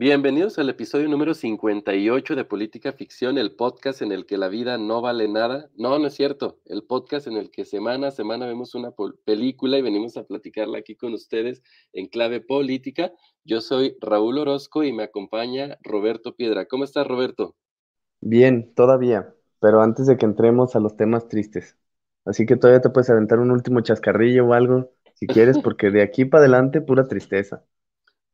Bienvenidos al episodio número 58 de Política Ficción, el podcast en el que la vida no vale nada. No, no es cierto. El podcast en el que semana a semana vemos una película y venimos a platicarla aquí con ustedes en clave política. Yo soy Raúl Orozco y me acompaña Roberto Piedra. ¿Cómo estás, Roberto? Bien, todavía, pero antes de que entremos a los temas tristes. Así que todavía te puedes aventar un último chascarrillo o algo, si quieres, porque de aquí para adelante pura tristeza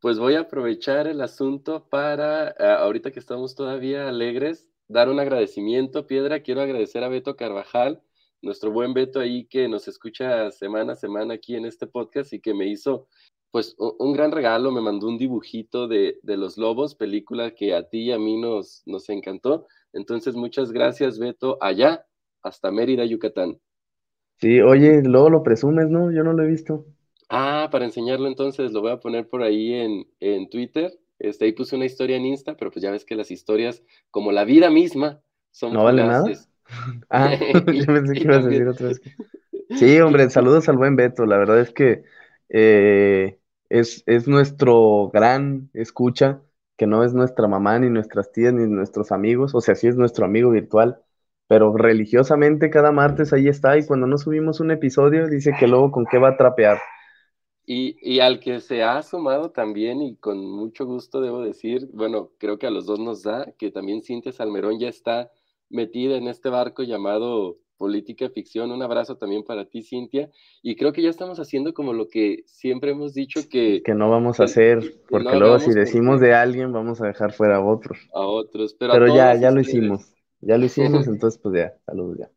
pues voy a aprovechar el asunto para, ah, ahorita que estamos todavía alegres, dar un agradecimiento, Piedra. Quiero agradecer a Beto Carvajal, nuestro buen Beto ahí que nos escucha semana a semana aquí en este podcast y que me hizo pues un gran regalo, me mandó un dibujito de, de Los Lobos, película que a ti y a mí nos, nos encantó. Entonces, muchas gracias, Beto, allá, hasta Mérida, Yucatán. Sí, oye, luego lo presumes, ¿no? Yo no lo he visto. Ah, para enseñarlo entonces lo voy a poner por ahí en, en Twitter. Este, ahí puse una historia en Insta, pero pues ya ves que las historias, como la vida misma, son ¿No vale nada? Ah, yo pensé que ibas a decir otra vez. Sí, hombre, saludos al buen Beto. La verdad es que eh, es, es nuestro gran escucha, que no es nuestra mamá, ni nuestras tías, ni nuestros amigos. O sea, sí es nuestro amigo virtual, pero religiosamente cada martes ahí está. Y cuando no subimos un episodio, dice que luego con qué va a trapear. Y, al que se ha sumado también, y con mucho gusto debo decir, bueno, creo que a los dos nos da, que también Cintia Salmerón ya está metida en este barco llamado Política Ficción. Un abrazo también para ti, Cintia. Y creo que ya estamos haciendo como lo que siempre hemos dicho que... Que no vamos a hacer, porque luego si decimos de alguien, vamos a dejar fuera a otros. A otros, pero... Pero ya, ya lo hicimos. Ya lo hicimos, entonces pues ya, saludos ya.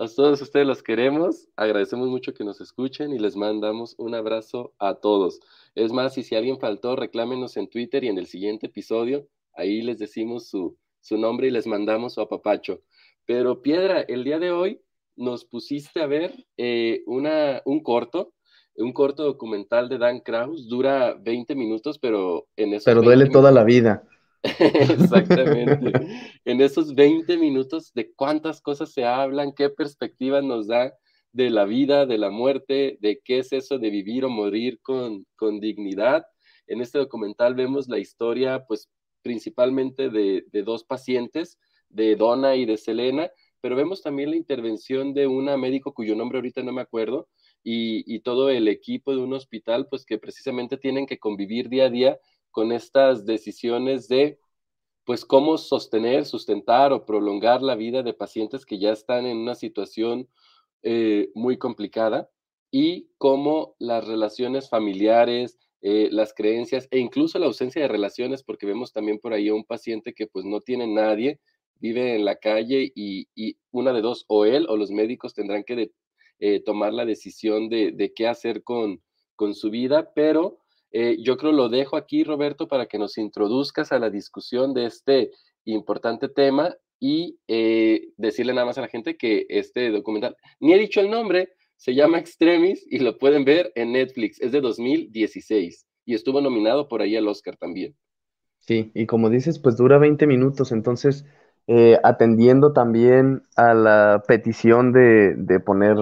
A todos ustedes los queremos, agradecemos mucho que nos escuchen y les mandamos un abrazo a todos. Es más, y si alguien faltó, reclámenos en Twitter y en el siguiente episodio, ahí les decimos su, nombre y les mandamos su apapacho. Pero Piedra, el día de hoy nos pusiste a ver eh, una, un corto, un corto documental de Dan Kraus, dura 20 minutos, pero en eso... Pero duele toda la vida. Exactamente. en esos 20 minutos de cuántas cosas se hablan, qué perspectiva nos da de la vida, de la muerte, de qué es eso de vivir o morir con, con dignidad. En este documental vemos la historia, pues principalmente de, de dos pacientes, de Donna y de Selena, pero vemos también la intervención de una médico cuyo nombre ahorita no me acuerdo, y, y, todo el equipo de un hospital, pues que precisamente tienen que convivir día a día con estas decisiones de, pues, cómo sostener, sustentar o prolongar la vida de pacientes que ya están en una situación eh, muy complicada y cómo las relaciones familiares, eh, las creencias e incluso la ausencia de relaciones, porque vemos también por ahí a un paciente que pues no tiene nadie, vive en la calle y, una de dos, o él o los médicos tendrán que eh, tomar la decisión de, de, qué hacer con, con su vida, pero eh, yo creo lo dejo aquí, Roberto, para que nos introduzcas a la discusión de este importante tema y eh, decirle nada más a la gente que este documental, ni he dicho el nombre, se llama Extremis y lo pueden ver en Netflix, es de 2016 y estuvo nominado por ahí al Oscar también. Sí, y como dices, pues dura 20 minutos, entonces eh, atendiendo también a la petición de, de poner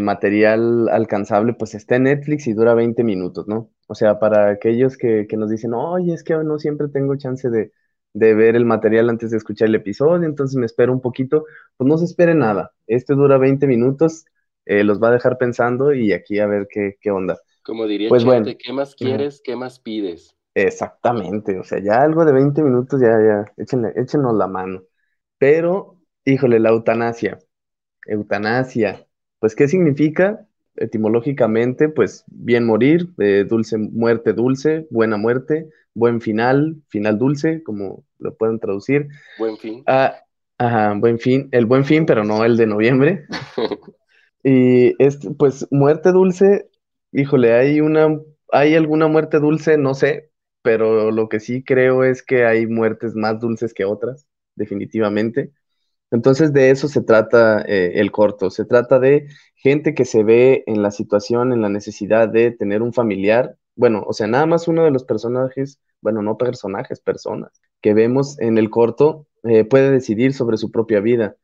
material alcanzable, pues está en Netflix y dura 20 minutos, ¿no? O sea, para aquellos que, nos dicen, oye, es que no siempre tengo chance de, ver el material antes de escuchar el episodio, entonces me espero un poquito, pues no se espere nada. Este dura 20 minutos, eh, los va a dejar pensando y aquí a ver qué, qué onda. Como diría pues bueno, ¿qué más quieres? ¿Qué más pides? Exactamente, o sea, ya algo de 20 minutos, ya, ya, échenle, échenos la mano. Pero, híjole, la eutanasia. Eutanasia. Pues, ¿qué significa? Etimológicamente, pues bien morir, dulce muerte dulce, buena muerte, buen final, final dulce, como lo pueden traducir. Buen fin. Ah, ajá, buen fin, el buen fin, pero no el de noviembre. y este, pues muerte dulce, híjole, hay una, hay alguna muerte dulce, no sé, pero lo que sí creo es que hay muertes más dulces que otras, definitivamente. Entonces de eso se trata eh, el corto, se trata de gente que se ve en la situación, en la necesidad de tener un familiar, bueno, o sea, nada más uno de los personajes, bueno, no personajes, personas, que vemos en el corto, eh, puede decidir sobre su propia vida.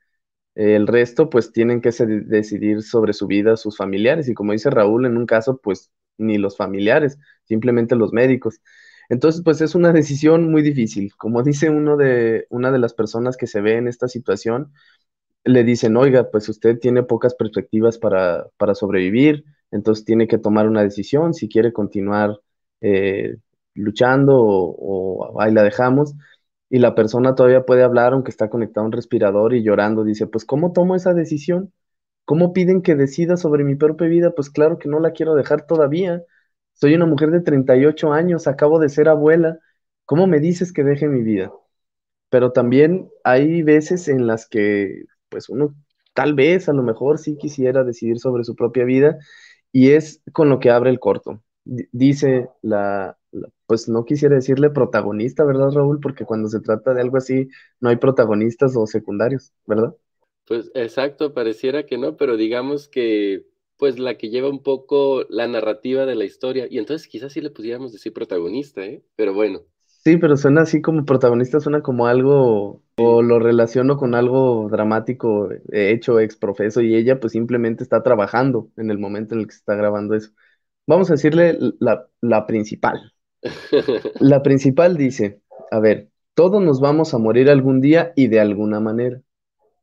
el resto, pues, tienen que decidir sobre su vida sus familiares. Y como dice Raúl, en un caso, pues, ni los familiares, simplemente los médicos. Entonces, pues es una decisión muy difícil. Como dice uno de, una de las personas que se ve en esta situación, le dicen, oiga, pues usted tiene pocas perspectivas para, para sobrevivir, entonces tiene que tomar una decisión si quiere continuar eh, luchando o, ahí la dejamos. Y la persona todavía puede hablar aunque está conectado a un respirador y llorando. Dice, pues ¿cómo tomo esa decisión? ¿Cómo piden que decida sobre mi propia vida? Pues claro que no la quiero dejar todavía. Soy una mujer de 38 años, acabo de ser abuela. ¿Cómo me dices que deje mi vida? Pero también hay veces en las que pues uno tal vez a lo mejor sí quisiera decidir sobre su propia vida y es con lo que abre el corto. dice la, pues no quisiera decirle protagonista, ¿verdad, Raúl? Porque cuando se trata de algo así, no hay protagonistas o secundarios, ¿verdad? Pues exacto, pareciera que no, pero digamos que pues la que lleva un poco la narrativa de la historia, y entonces quizás sí le pudiéramos decir protagonista, ¿eh? Pero bueno. Sí, pero suena así como protagonista, suena como algo, o lo relaciono con algo dramático hecho ex profeso, y ella pues simplemente está trabajando en el momento en el que se está grabando eso. Vamos a decirle la, la principal. La principal dice, a ver, todos nos vamos a morir algún día y de alguna manera.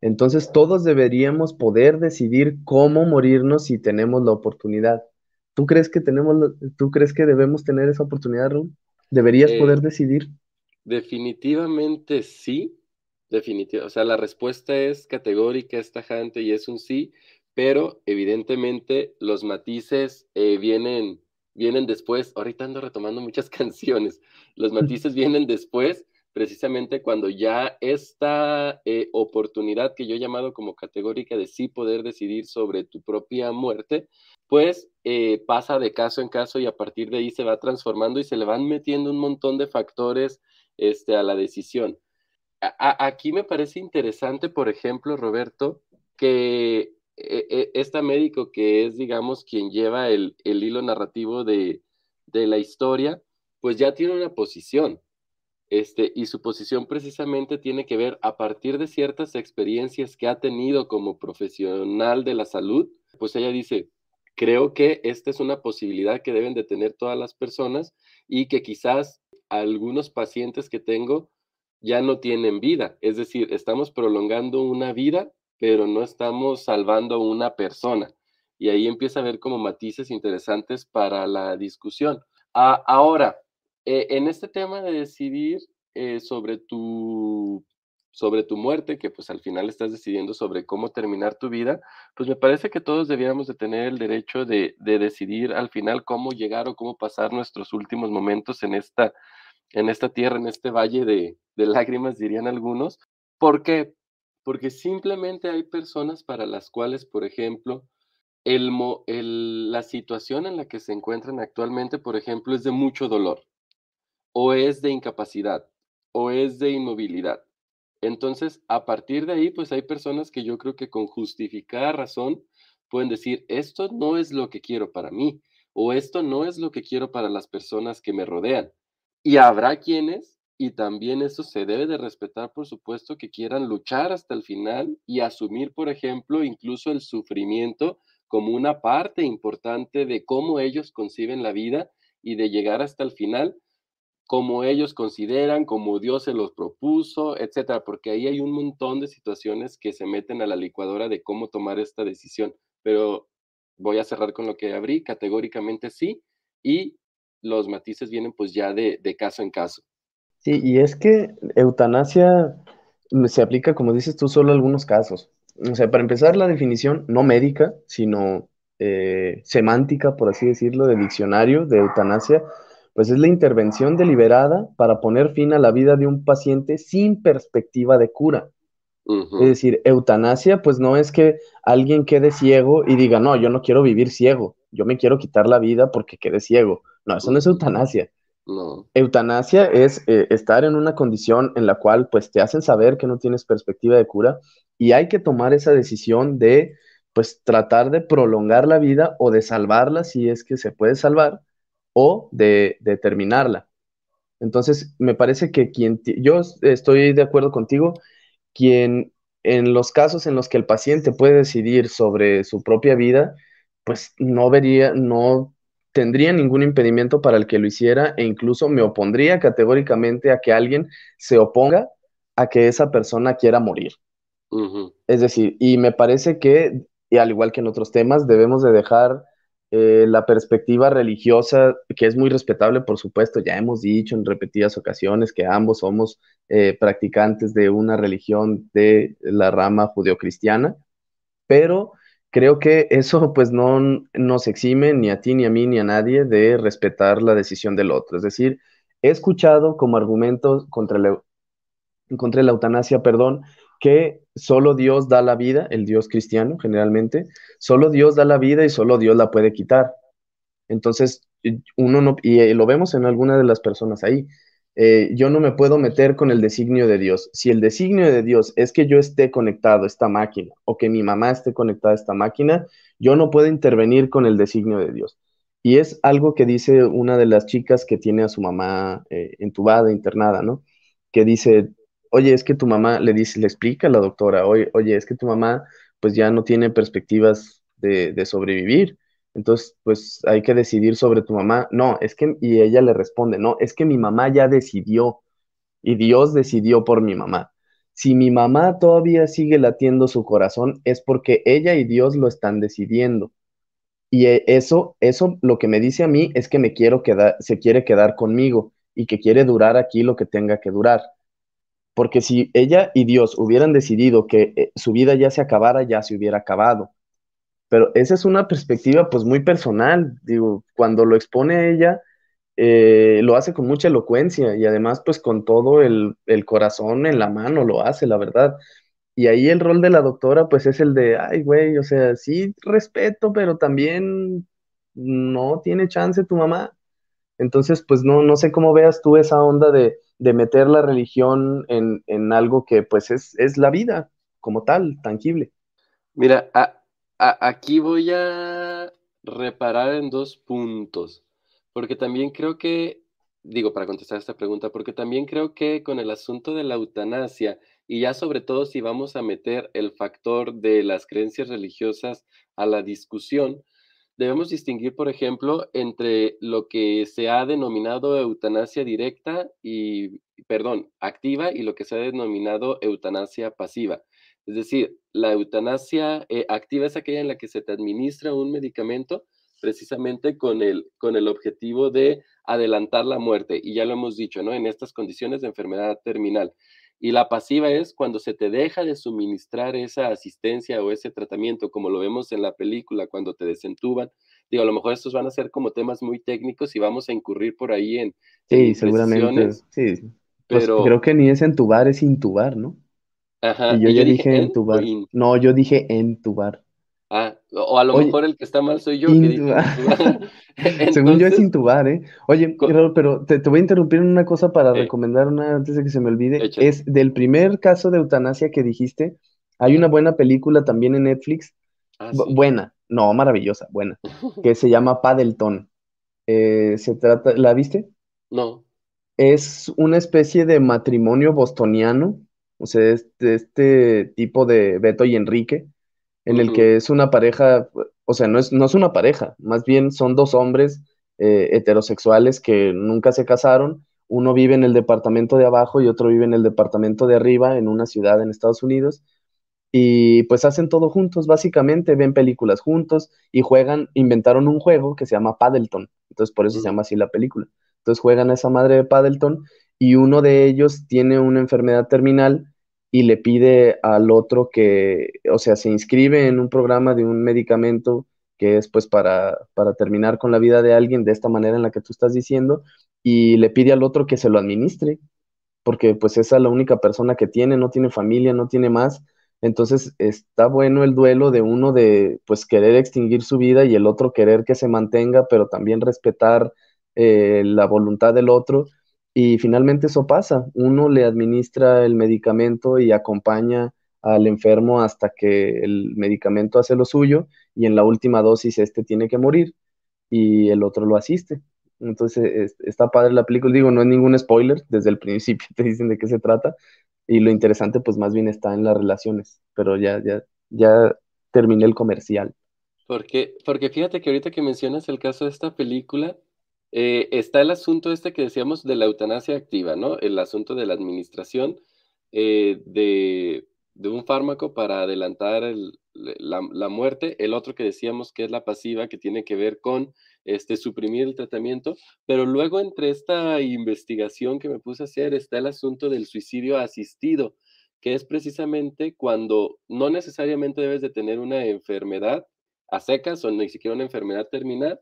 Entonces todos deberíamos poder decidir cómo morirnos si tenemos la oportunidad. ¿Tú crees que tenemos, tú crees que debemos tener esa oportunidad, Raúl? ¿Deberías eh, poder decidir? Definitivamente sí, definitivamente. O sea, la respuesta es categórica, es tajante y es un sí, pero evidentemente los matices eh, vienen, vienen después. Ahorita ando retomando muchas canciones. Los matices vienen después, precisamente cuando ya esta eh, oportunidad que yo he llamado como categórica de sí poder decidir sobre tu propia muerte, pues eh, pasa de caso en caso y a partir de ahí se va transformando y se le van metiendo un montón de factores este, a la decisión. aquí me parece interesante, por ejemplo, Roberto, que eh, este médico que es, digamos, quien lleva el, hilo narrativo de, de, la historia, pues ya tiene una posición. Este, y su posición precisamente tiene que ver a partir de ciertas experiencias que ha tenido como profesional de la salud, pues ella dice, Creo que esta es una posibilidad que deben de tener todas las personas y que quizás algunos pacientes que tengo ya no tienen vida. Es decir, estamos prolongando una vida, pero no estamos salvando una persona. Y ahí empieza a haber como matices interesantes para la discusión. Ah, ahora, eh, en este tema de decidir eh, sobre tu sobre tu muerte, que pues al final estás decidiendo sobre cómo terminar tu vida, pues me parece que todos debiéramos de tener el derecho de, decidir al final cómo llegar o cómo pasar nuestros últimos momentos en esta, en esta tierra, en este valle de, lágrimas, dirían algunos. ¿Por qué? Porque simplemente hay personas para las cuales, por ejemplo, el, el, la situación en la que se encuentran actualmente, por ejemplo, es de mucho dolor, o es de incapacidad, o es de inmovilidad entonces, a partir de ahí, pues hay personas que yo creo que con justificada razón pueden decir, esto no es lo que quiero para mí o esto no es lo que quiero para las personas que me rodean. Y habrá quienes, y también eso se debe de respetar, por supuesto, que quieran luchar hasta el final y asumir, por ejemplo, incluso el sufrimiento como una parte importante de cómo ellos conciben la vida y de llegar hasta el final como ellos consideran, como Dios se los propuso, etcétera, porque ahí hay un montón de situaciones que se meten a la licuadora de cómo tomar esta decisión. Pero voy a cerrar con lo que abrí, categóricamente sí, y los matices vienen pues ya de, de caso en caso. Sí, y es que eutanasia se aplica, como dices tú, solo a algunos casos. O sea, para empezar, la definición no médica, sino eh, semántica, por así decirlo, de diccionario de eutanasia, pues es la intervención deliberada para poner fin a la vida de un paciente sin perspectiva de cura. Es decir, eutanasia, pues no es que alguien quede ciego y diga, no, yo no quiero vivir ciego, yo me quiero quitar la vida porque quede ciego. No, eso no es eutanasia. Eutanasia es eh, estar en una condición en la cual pues te hacen saber que no tienes perspectiva de cura y hay que tomar esa decisión de pues tratar de prolongar la vida o de salvarla si es que se puede salvar o de, de terminarla. Entonces, me parece que quien, yo estoy de acuerdo contigo, quien en los casos en los que el paciente puede decidir sobre su propia vida, pues no vería, no tendría ningún impedimento para el que lo hiciera e incluso me opondría categóricamente a que alguien se oponga a que esa persona quiera morir. Es decir, y me parece que, y al igual que en otros temas, debemos de dejar eh, la perspectiva religiosa, que es muy respetable, por supuesto, ya hemos dicho en repetidas ocasiones que ambos somos eh, practicantes de una religión de la rama judeocristiana, pero creo que eso pues no nos exime ni a ti, ni a mí, ni a nadie de respetar la decisión del otro. Es decir, he escuchado como argumentos contra la, contra la eutanasia, perdón, que solo Dios da la vida, el Dios cristiano generalmente, solo Dios da la vida y solo Dios la puede quitar. Entonces, uno no, y lo vemos en alguna de las personas ahí, eh, yo no me puedo meter con el designio de Dios. Si el designio de Dios es que yo esté conectado a esta máquina o que mi mamá esté conectada a esta máquina, yo no puedo intervenir con el designio de Dios. Y es algo que dice una de las chicas que tiene a su mamá eh, entubada, internada, ¿no? Que dice, oye, es que tu mamá, le dice, le explica a la doctora, oye, oye es que tu mamá pues ya no tiene perspectivas de, de sobrevivir entonces, pues hay que decidir sobre tu mamá. No, es que, y ella le responde, no, es que mi mamá ya decidió y Dios decidió por mi mamá. Si mi mamá todavía sigue latiendo su corazón, es porque ella y Dios lo están decidiendo. Y e, eso, eso lo que me dice a mí es que me quiero quedar, se quiere quedar conmigo y que quiere durar aquí lo que tenga que durar. Porque si ella y Dios hubieran decidido que eh, su vida ya se acabara, ya se hubiera acabado pero esa es una perspectiva pues muy personal, digo, cuando lo expone ella, eh, lo hace con mucha elocuencia y además pues con todo el, corazón en la mano lo hace, la verdad. Y ahí el rol de la doctora pues es el de, ay güey, o sea, sí respeto, pero también no tiene chance tu mamá. Entonces pues no, no sé cómo veas tú esa onda de, meter la religión en, en, algo que pues es, es la vida como tal, tangible. Mira, aquí voy a reparar en dos puntos, porque también creo que, digo, para contestar esta pregunta, porque también creo que con el asunto de la eutanasia, y ya sobre todo si vamos a meter el factor de las creencias religiosas a la discusión, debemos distinguir, por ejemplo, entre lo que se ha denominado eutanasia directa y, perdón, activa y lo que se ha denominado eutanasia pasiva. Es decir, la eutanasia eh, activa es aquella en la que se te administra un medicamento precisamente con el, con el objetivo de adelantar la muerte. Y ya lo hemos dicho, ¿no? En estas condiciones de enfermedad terminal. Y la pasiva es cuando se te deja de suministrar esa asistencia o ese tratamiento, como lo vemos en la película, cuando te desentuban. Digo, a lo mejor estos van a ser como temas muy técnicos y vamos a incurrir por ahí en. Sí, seguramente. Sí, pues pero creo que ni es entubar, es intubar, ¿no? Ajá. Y yo ya dije, entubar. No, yo dije entubar. Ah, o a lo mejor el que está mal soy yo. Según yo es intubar, ¿eh? Oye, pero te, voy a interrumpir en una cosa para recomendar una antes de que se me olvide. Es del primer caso de eutanasia que dijiste. Hay una buena película también en Netflix. Ah, buena, no, maravillosa, buena. que se llama Paddleton. Eh, se trata, ¿la viste? No. Es una especie de matrimonio bostoniano o sea, este, este tipo de Beto y Enrique, en el que es una pareja, o sea, no es, no es una pareja, más bien son dos hombres eh, heterosexuales que nunca se casaron, uno vive en el departamento de abajo y otro vive en el departamento de arriba, en una ciudad en Estados Unidos, y pues hacen todo juntos, básicamente, ven películas juntos y juegan, inventaron un juego que se llama Paddleton, entonces por eso se llama así la película. Entonces juegan a esa madre de Paddleton y uno de ellos tiene una enfermedad terminal y le pide al otro que, o sea, se inscribe en un programa de un medicamento que es pues para, para terminar con la vida de alguien de esta manera en la que tú estás diciendo y le pide al otro que se lo administre, porque pues esa es la única persona que tiene, no tiene familia, no tiene más. Entonces está bueno el duelo de uno de pues querer extinguir su vida y el otro querer que se mantenga, pero también respetar eh, la voluntad del otro y finalmente eso pasa. Uno le administra el medicamento y acompaña al enfermo hasta que el medicamento hace lo suyo y en la última dosis este tiene que morir y el otro lo asiste. Entonces está padre la película, digo, no es ningún spoiler, desde el principio te dicen de qué se trata y lo interesante pues más bien está en las relaciones, pero ya, ya, ya terminé el comercial. Porque, porque fíjate que ahorita que mencionas el caso de esta película, eh, está el asunto este que decíamos de la eutanasia activa, ¿no? El asunto de la administración eh, de, un fármaco para adelantar la, muerte, el otro que decíamos que es la pasiva, que tiene que ver con este, suprimir el tratamiento, pero luego entre esta investigación que me puse a hacer está el asunto del suicidio asistido, que es precisamente cuando no necesariamente debes de tener una enfermedad a secas o ni siquiera una enfermedad terminal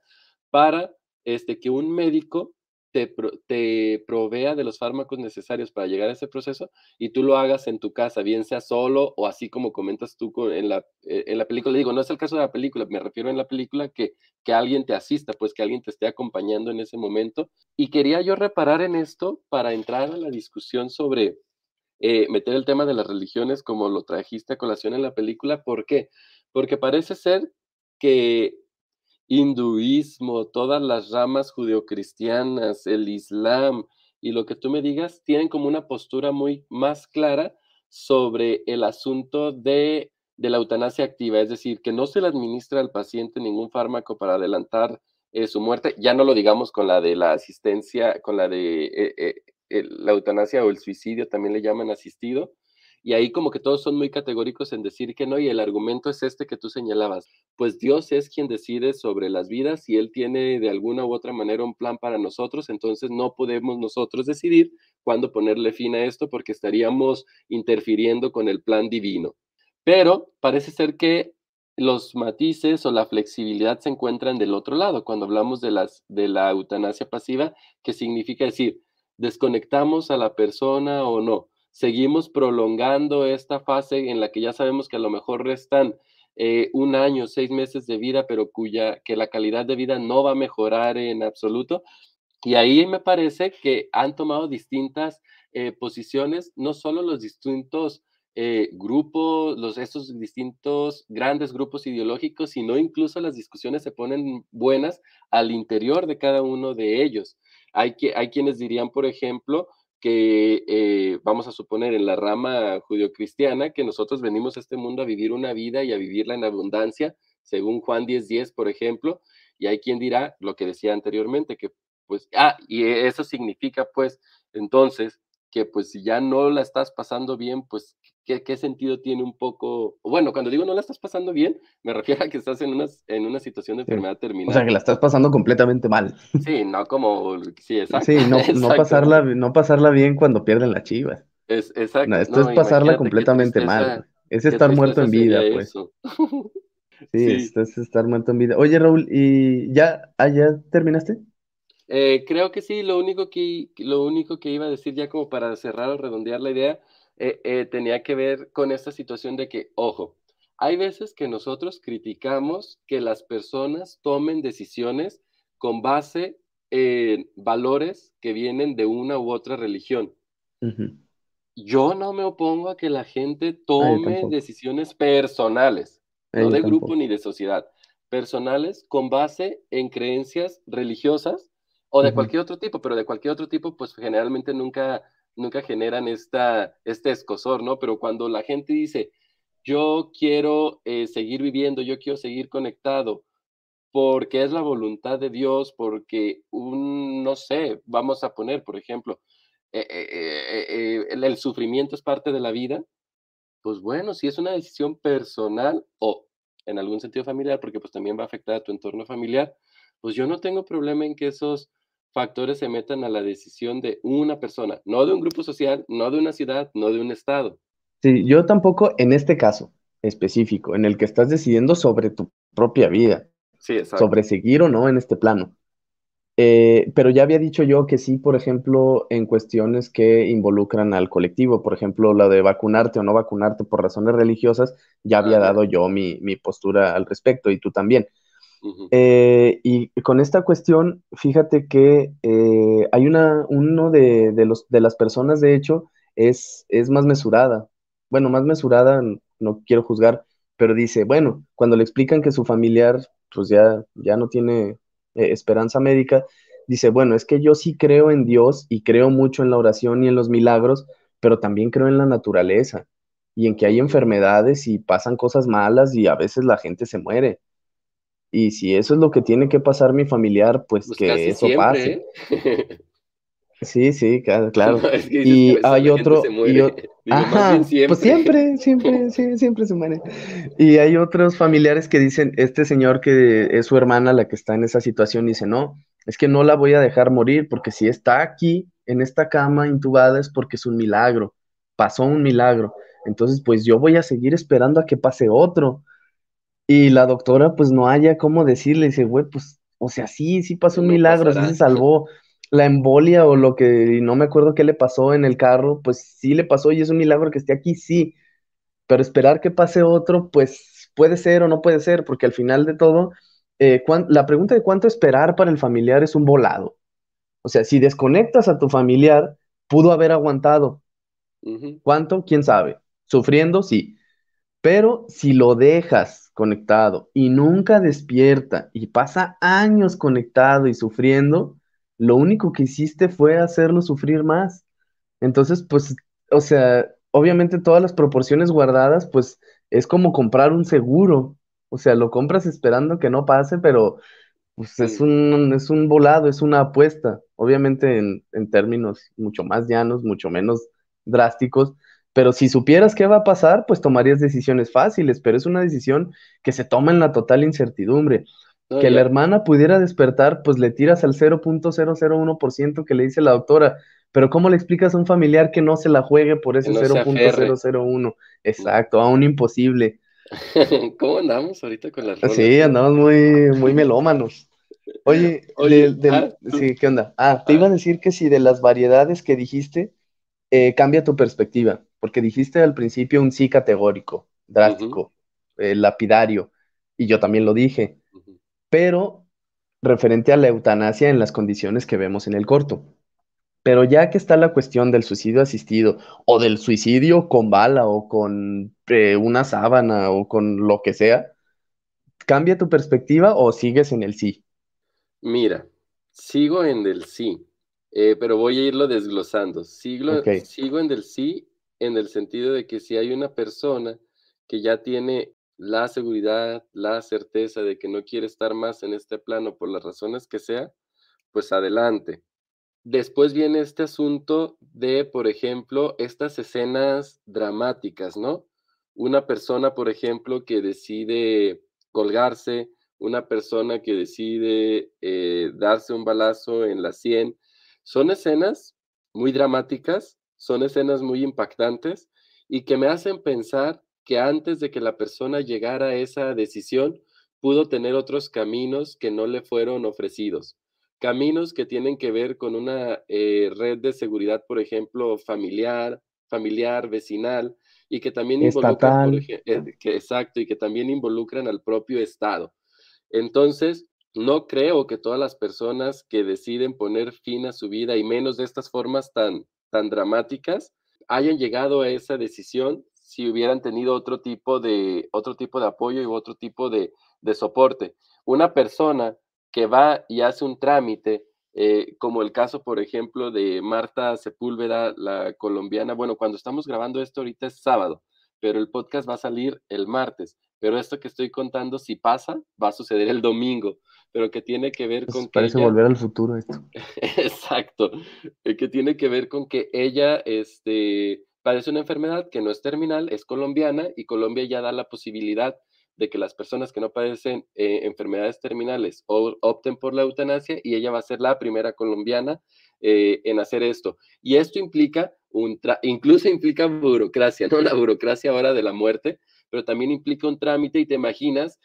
para este, que un médico te, te, provea de los fármacos necesarios para llegar a ese proceso y tú lo hagas en tu casa, bien sea solo o así como comentas tú en la, eh, en la película. Digo, no es el caso de la película, me refiero en la película que, que alguien te asista, pues que alguien te esté acompañando en ese momento. Y quería yo reparar en esto para entrar a la discusión sobre eh, meter el tema de las religiones como lo trajiste a colación en la película. ¿Por qué? Porque parece ser que hinduismo, todas las ramas judeocristianas, el islam y lo que tú me digas, tienen como una postura muy más clara sobre el asunto de, la eutanasia activa, es decir, que no se le administra al paciente ningún fármaco para adelantar eh, su muerte, ya no lo digamos con la de la asistencia, con la de eh, eh, la eutanasia o el suicidio, también le llaman asistido, y ahí como que todos son muy categóricos en decir que no, y el argumento es este que tú señalabas, pues Dios es quien decide sobre las vidas y Él tiene de alguna u otra manera un plan para nosotros, entonces no podemos nosotros decidir cuándo ponerle fin a esto porque estaríamos interfiriendo con el plan divino. Pero parece ser que los matices o la flexibilidad se encuentran del otro lado cuando hablamos de, las, de la eutanasia pasiva, que significa decir, desconectamos a la persona o no seguimos prolongando esta fase en la que ya sabemos que a lo mejor restan eh, un año, seis meses de vida, pero cuya que la calidad de vida no va a mejorar en absoluto. Y ahí me parece que han tomado distintas eh, posiciones, no solo los distintos eh, grupos, los, esos distintos grandes grupos ideológicos, sino incluso las discusiones se ponen buenas al interior de cada uno de ellos. Hay, que, hay quienes dirían, por ejemplo, que eh, vamos a suponer en la rama judio-cristiana, que nosotros venimos a este mundo a vivir una vida y a vivirla en abundancia, según Juan 10:10, 10, por ejemplo, y hay quien dirá lo que decía anteriormente, que pues, ah, y eso significa pues entonces que pues si ya no la estás pasando bien, pues ¿qué, sentido tiene un poco? Bueno, cuando digo no la estás pasando bien, me refiero a que estás en una, en una situación de enfermedad terminal. O sea, que la estás pasando completamente mal. Sí, no como, sí, exacto. Sí, no, no pasarla, no pasarla bien cuando pierden la chivas. Es, exacto. esto es pasarla completamente mal. Es estar muerto en vida, pues. Sí, Esto es estar muerto en vida. Oye, Raúl, ¿y ya, ah, ya terminaste? Eh, creo que sí, lo único que, lo único que iba a decir ya como para cerrar o redondear la idea, eh, eh, tenía que ver con esta situación de que, ojo, hay veces que nosotros criticamos que las personas tomen decisiones con base en valores que vienen de una u otra religión. Yo no me opongo a que la gente tome decisiones personales, no de grupo ni de sociedad, personales con base en creencias religiosas o de cualquier otro tipo, pero de cualquier otro tipo, pues generalmente nunca, nunca generan esta, este escosor, ¿no? Pero cuando la gente dice, yo quiero eh, seguir viviendo, yo quiero seguir conectado, porque es la voluntad de Dios, porque un, no sé, vamos a poner, por ejemplo, eh, eh, el, el sufrimiento es parte de la vida, pues bueno, si es una decisión personal o en algún sentido familiar, porque pues también va a afectar a tu entorno familiar, pues yo no tengo problema en que esos factores se metan a la decisión de una persona, no de un grupo social, no de una ciudad, no de un estado. Sí, yo tampoco en este caso específico, en el que estás decidiendo sobre tu propia vida, sí, sobre seguir o no en este plano. Eh, pero ya había dicho yo que sí, por ejemplo, en cuestiones que involucran al colectivo, por ejemplo, la de vacunarte o no vacunarte por razones religiosas, ya había dado yo mi, mi postura al respecto y tú también. Eh, y con esta cuestión, fíjate que eh, hay una, uno de, los, de las personas, de hecho, es, es más mesurada. bueno, más mesurada, no quiero juzgar, pero dice, bueno, cuando le explican que su familiar pues ya, ya no tiene eh, esperanza médica, dice, bueno, es que yo sí creo en Dios y creo mucho en la oración y en los milagros, pero también creo en la naturaleza y en que hay enfermedades y pasan cosas malas y a veces la gente se muere. Y si eso es lo que tiene que pasar mi familiar, pues, pues que eso pase. ¿eh? Sí, sí, claro. y hay otro. pues siempre, siempre, sí, siempre se muere. Y hay otros familiares que dicen, este señor que es su hermana la que está en esa situación, dice, no, es que no la voy a dejar morir porque si está aquí, en esta cama intubada, es porque es un milagro, pasó un milagro. Entonces, pues yo voy a seguir esperando a que pase otro. Y la doctora, pues no haya cómo decirle, dice, güey, pues, o sea, sí, sí pasó un milagro, sí se salvó. La embolia o lo que no me acuerdo qué le pasó en el carro, pues sí le pasó y es un milagro que esté aquí, sí. Pero esperar que pase otro, pues puede ser o no puede ser, porque al final de todo, eh, la pregunta de cuánto esperar para el familiar es un volado. O sea, si desconectas a tu familiar, pudo haber aguantado. ¿Cuánto? ¿Quién sabe? Sufriendo, sí. Pero si lo dejas conectado y nunca despierta y pasa años conectado y sufriendo, lo único que hiciste fue hacerlo sufrir más. Entonces, pues, o sea, obviamente todas las proporciones guardadas, pues es como comprar un seguro. O sea, lo compras esperando que no pase, pero pues es un, es un volado, es una apuesta. Obviamente en, en términos mucho más llanos, mucho menos drásticos, pero si supieras qué va a pasar, pues tomarías decisiones fáciles, pero es una decisión que se toma en la total incertidumbre. que la hermana pudiera despertar, pues le tiras al 0.001% que le dice la doctora, pero ¿cómo le explicas a un familiar que no se la juegue por ese 0.001? Exacto, aún imposible. ¿Cómo andamos ahorita con las rolas? Sí, andamos muy, muy melómanos. Oye, ah, sí, ¿qué onda? Ah, te iba a ah. decir que si de las variedades que dijiste, eh, cambia tu perspectiva, porque dijiste al principio un sí categórico, drástico, eh, lapidario, y yo también lo dije, pero referente a la eutanasia en las condiciones que vemos en el corto. Pero ya que está la cuestión del suicidio asistido o del suicidio con bala o con eh, una sábana o con lo que sea, ¿cambia tu perspectiva o sigues en el sí? Mira, sigo en el sí. Eh, pero voy a irlo desglosando. Sigo, sigo en el sí, en el sentido de que si hay una persona que ya tiene la seguridad, la certeza de que no quiere estar más en este plano por las razones que sea, pues adelante. Después viene este asunto de, por ejemplo, estas escenas dramáticas, ¿no? Una persona, por ejemplo, que decide colgarse, una persona que decide eh, darse un balazo en la sien, son escenas muy dramáticas, son escenas muy impactantes y que me hacen pensar que antes de que la persona llegara a esa decisión, pudo tener otros caminos que no le fueron ofrecidos. Caminos que tienen que ver con una eh, red de seguridad, por ejemplo, familiar, familiar, vecinal, y que también involucran, eh, exacto, y que también involucran al propio Estado. Entonces, no creo que todas las personas que deciden poner fin a su vida y menos de estas formas tan, tan dramáticas hayan llegado a esa decisión si hubieran tenido otro tipo de, otro tipo de apoyo y otro tipo de, soporte. Una persona que va y hace un trámite, eh, como el caso, por ejemplo, de Marta Sepúlveda, la colombiana, bueno, cuando estamos grabando esto ahorita es sábado, pero el podcast va a salir el martes. Pero esto que estoy contando, si pasa, va a suceder el domingo pero que tiene que ver con parece volver al futuro esto. Exacto, eh, que tiene que ver con que ella este, padece una enfermedad que no es terminal, es colombiana y Colombia ya da la posibilidad de que las personas que no padecen eh, enfermedades terminales opten por la eutanasia y ella va a ser la primera colombiana eh, en hacer esto. Y esto implica, un incluso implica burocracia, no la burocracia ahora de la muerte, pero también implica un trámite y te imaginas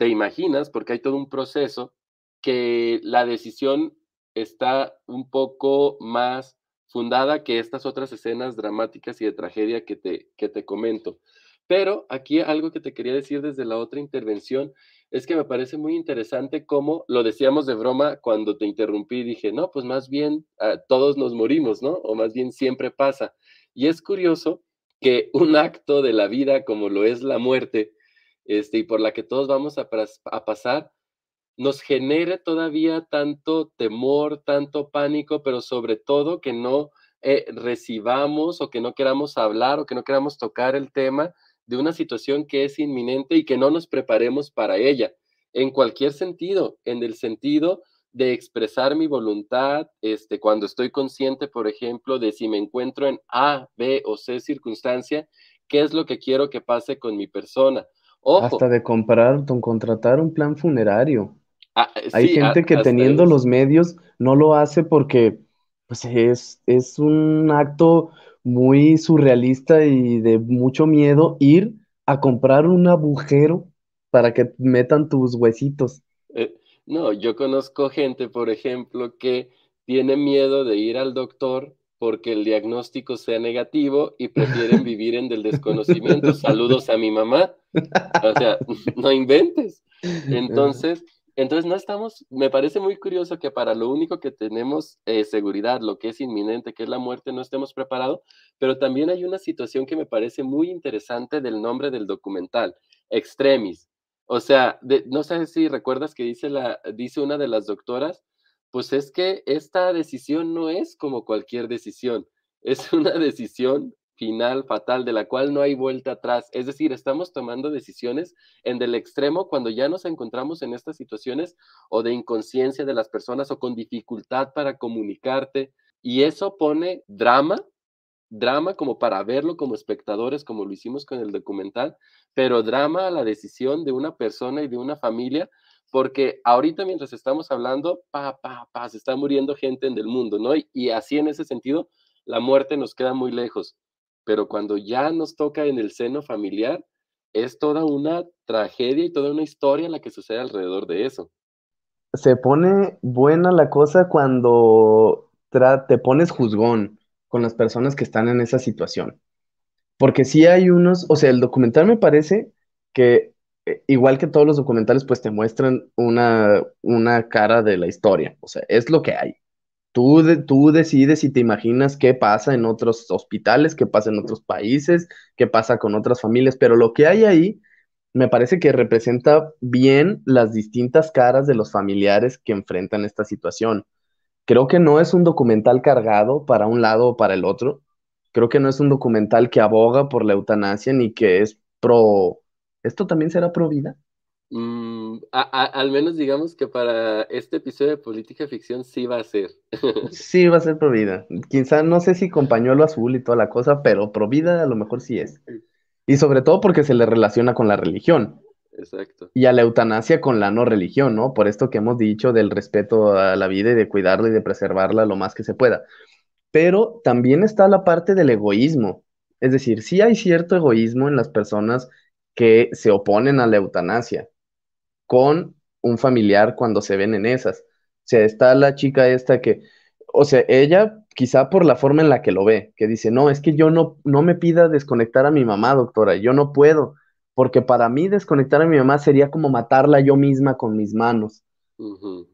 te imaginas, porque hay todo un proceso, que la decisión está un poco más fundada que estas otras escenas dramáticas y de tragedia que te, que te comento. Pero aquí algo que te quería decir desde la otra intervención es que me parece muy interesante cómo lo decíamos de broma cuando te interrumpí y dije, no, pues más bien ah, todos nos morimos, ¿no? O más bien siempre pasa. Y es curioso que un acto de la vida como lo es la muerte, este, y por la que todos vamos a, pasar, nos genere todavía tanto temor, tanto pánico, pero sobre todo que no eh, recibamos o que no queramos hablar o que no queramos tocar el tema de una situación que es inminente y que no nos preparemos para ella, en cualquier sentido, en el sentido de expresar mi voluntad, este, cuando estoy consciente, por ejemplo, de si me encuentro en A, B o C circunstancia, qué es lo que quiero que pase con mi persona. Hasta de comprar, de contratar un plan funerario. Ah, eh, Hay gente que teniendo los medios no lo hace porque pues, es, es un acto muy surrealista y de mucho miedo ir a comprar un agujero para que metan tus huesitos. Eh, no, yo conozco gente, por ejemplo, que tiene miedo de ir al doctor porque el diagnóstico sea negativo y prefieren vivir en el desconocimiento. Saludos a mi mamá. O sea, no inventes. Entonces, entonces no estamos, me parece muy curioso que para lo único que tenemos eh, seguridad, lo que es inminente, que es la muerte, no estemos preparados, pero también hay una situación que me parece muy interesante del nombre del documental, Extremis. O sea, no sé si recuerdas que dice, la, dice una de las doctoras, pues es que esta decisión no es como cualquier decisión, es una decisión final fatal de la cual no hay vuelta atrás. Es decir, estamos tomando decisiones en del extremo cuando ya nos encontramos en estas situaciones o de inconsciencia de las personas o con dificultad para comunicarte. Y eso pone drama, drama como para verlo como espectadores, como lo hicimos con el documental, pero drama a la decisión de una persona y de una familia, porque ahorita mientras estamos hablando, pa, pa, pa, se está muriendo gente en el mundo, ¿no? y así en ese sentido, la muerte nos queda muy lejos pero cuando ya nos toca en el seno familiar, es toda una tragedia y toda una historia la que sucede alrededor de eso. Se pone buena la cosa cuando te pones juzgón con las personas que están en esa situación. Porque sí hay unos, o sea, el documental me parece que, eh, igual que todos los documentales, pues te muestran una, una cara de la historia. O sea, es lo que hay. Tú, tú decides y te imaginas qué pasa en otros hospitales, qué pasa en otros países, qué pasa con otras familias, pero lo que hay ahí me parece que representa bien las distintas caras de los familiares que enfrentan esta situación. Creo que no es un documental cargado para un lado o para el otro. Creo que no es un documental que aboga por la eutanasia ni que es pro... ¿Esto también será pro vida? Mm, al menos digamos que para este episodio de Política Ficción sí va a ser. sí va a ser Provida. Quizá no sé si con pañuelo azul y toda la cosa, pero Provida a lo mejor sí es. Y sobre todo porque se le relaciona con la religión. Exacto. Y a la eutanasia con la no religión, ¿no? Por esto que hemos dicho del respeto a la vida y de cuidarla y de preservarla lo más que se pueda. Pero también está la parte del egoísmo. Es decir, sí hay cierto egoísmo en las personas que se oponen a la eutanasia con un familiar cuando se ven en esas. O sea, está la chica esta que, o sea, ella quizá por la forma en la que lo ve, que dice, no, es que yo no, no me pida desconectar a mi mamá, doctora, yo no puedo, porque para mí desconectar a mi mamá sería como matarla yo misma con mis manos.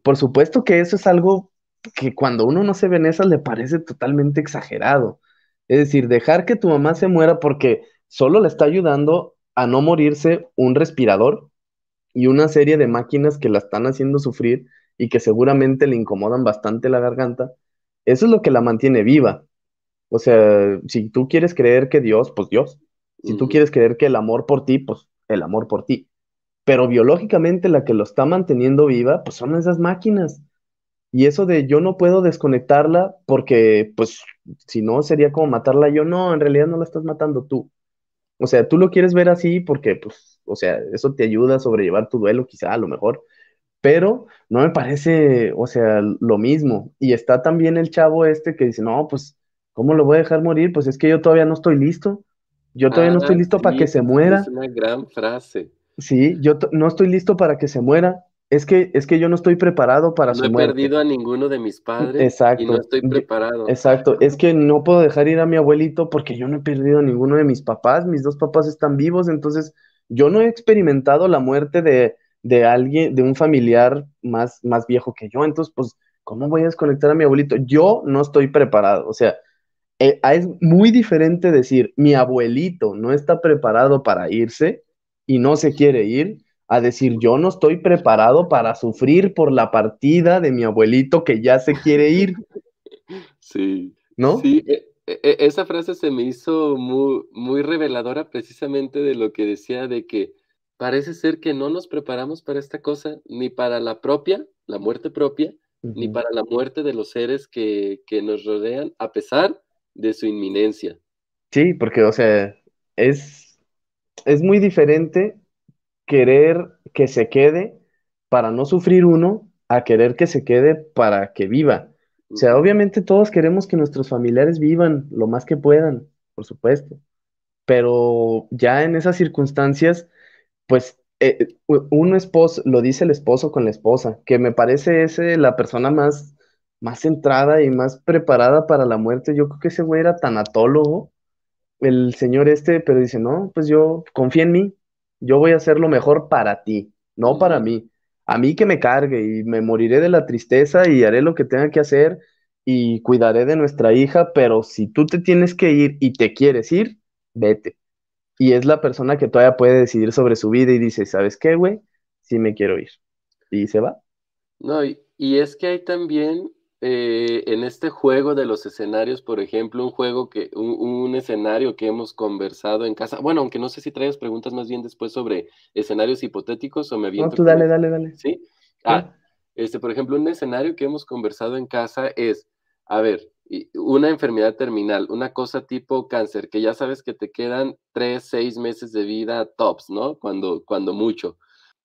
Por supuesto que eso es algo que cuando uno no se ve en esas le parece totalmente exagerado. Es decir, dejar que tu mamá se muera porque solo le está ayudando a no morirse un respirador y una serie de máquinas que la están haciendo sufrir y que seguramente le incomodan bastante la garganta, eso es lo que la mantiene viva. O sea, si tú quieres creer que Dios, pues Dios. Si tú quieres creer que el amor por ti, pues el amor por ti. Pero biológicamente la que lo está manteniendo viva, pues son esas máquinas. Y eso de yo no puedo desconectarla porque, pues, si no sería como matarla yo, no, en realidad no la estás matando tú. O sea, tú lo quieres ver así porque, pues, o sea, eso te ayuda a sobrellevar tu duelo, quizá, a lo mejor, pero no me parece, o sea, lo mismo. Y está también el chavo este que dice, no, pues, ¿cómo lo voy a dejar morir? Pues es que yo todavía no estoy listo. Yo todavía no estoy ah, listo para que se muera. Es una gran frase. Sí, yo no estoy listo para que se muera es que, es que yo no estoy preparado para no he perdido a ninguno de mis padres exacto. y no estoy preparado. Exacto, es que no puedo dejar ir a mi abuelito porque yo no he perdido a ninguno de mis papás, mis dos papás están vivos, entonces yo no he experimentado la muerte de, de alguien, de un familiar más, más viejo que yo, entonces pues, ¿cómo voy a desconectar a mi abuelito? Yo no estoy preparado, o sea, eh, es muy diferente decir, mi abuelito no está preparado para irse y no se quiere ir, a decir, yo no estoy preparado para sufrir por la partida de mi abuelito que ya se quiere ir. Sí. ¿No? Sí, e, e, e, esa frase se me hizo muy, muy reveladora precisamente de lo que decía de que parece ser que no nos preparamos para esta cosa, ni para la propia, la muerte propia, ni para la muerte de los seres que, que nos rodean, a pesar de su inminencia. Sí, porque, o sea, es, es muy diferente querer que se quede para no sufrir uno a querer que se quede para que viva. O sea, obviamente todos queremos que nuestros familiares vivan lo más que puedan, por supuesto, pero ya en esas circunstancias, pues eh, uno esposo, lo dice el esposo con la esposa, que me parece ese la persona más, más centrada y más preparada para la muerte. Yo creo que ese güey era tanatólogo, el señor este, pero dice, no, pues yo confía en mí, yo voy a hacer lo mejor para ti, no para mí. A mí que me cargue y me moriré de la tristeza y haré lo que tenga que hacer y cuidaré de nuestra hija, pero si tú te tienes que ir y te quieres ir, vete. Y es la persona que todavía puede decidir sobre su vida y dice, ¿sabes qué, güey? Sí me quiero ir. Y se va. No, y, y es que hay también eh, en este juego de los escenarios, por ejemplo, un juego que, un, escenario que hemos conversado en casa, bueno, aunque no sé si traes preguntas más bien después sobre escenarios hipotéticos o me aviento. No, tú dale, dale, dale. ¿Sí? Ah, este, por ejemplo, un escenario que hemos conversado en casa es, a ver, una enfermedad terminal, una cosa tipo cáncer, que ya sabes que te quedan tres, seis meses de vida tops, ¿no? Cuando, cuando mucho.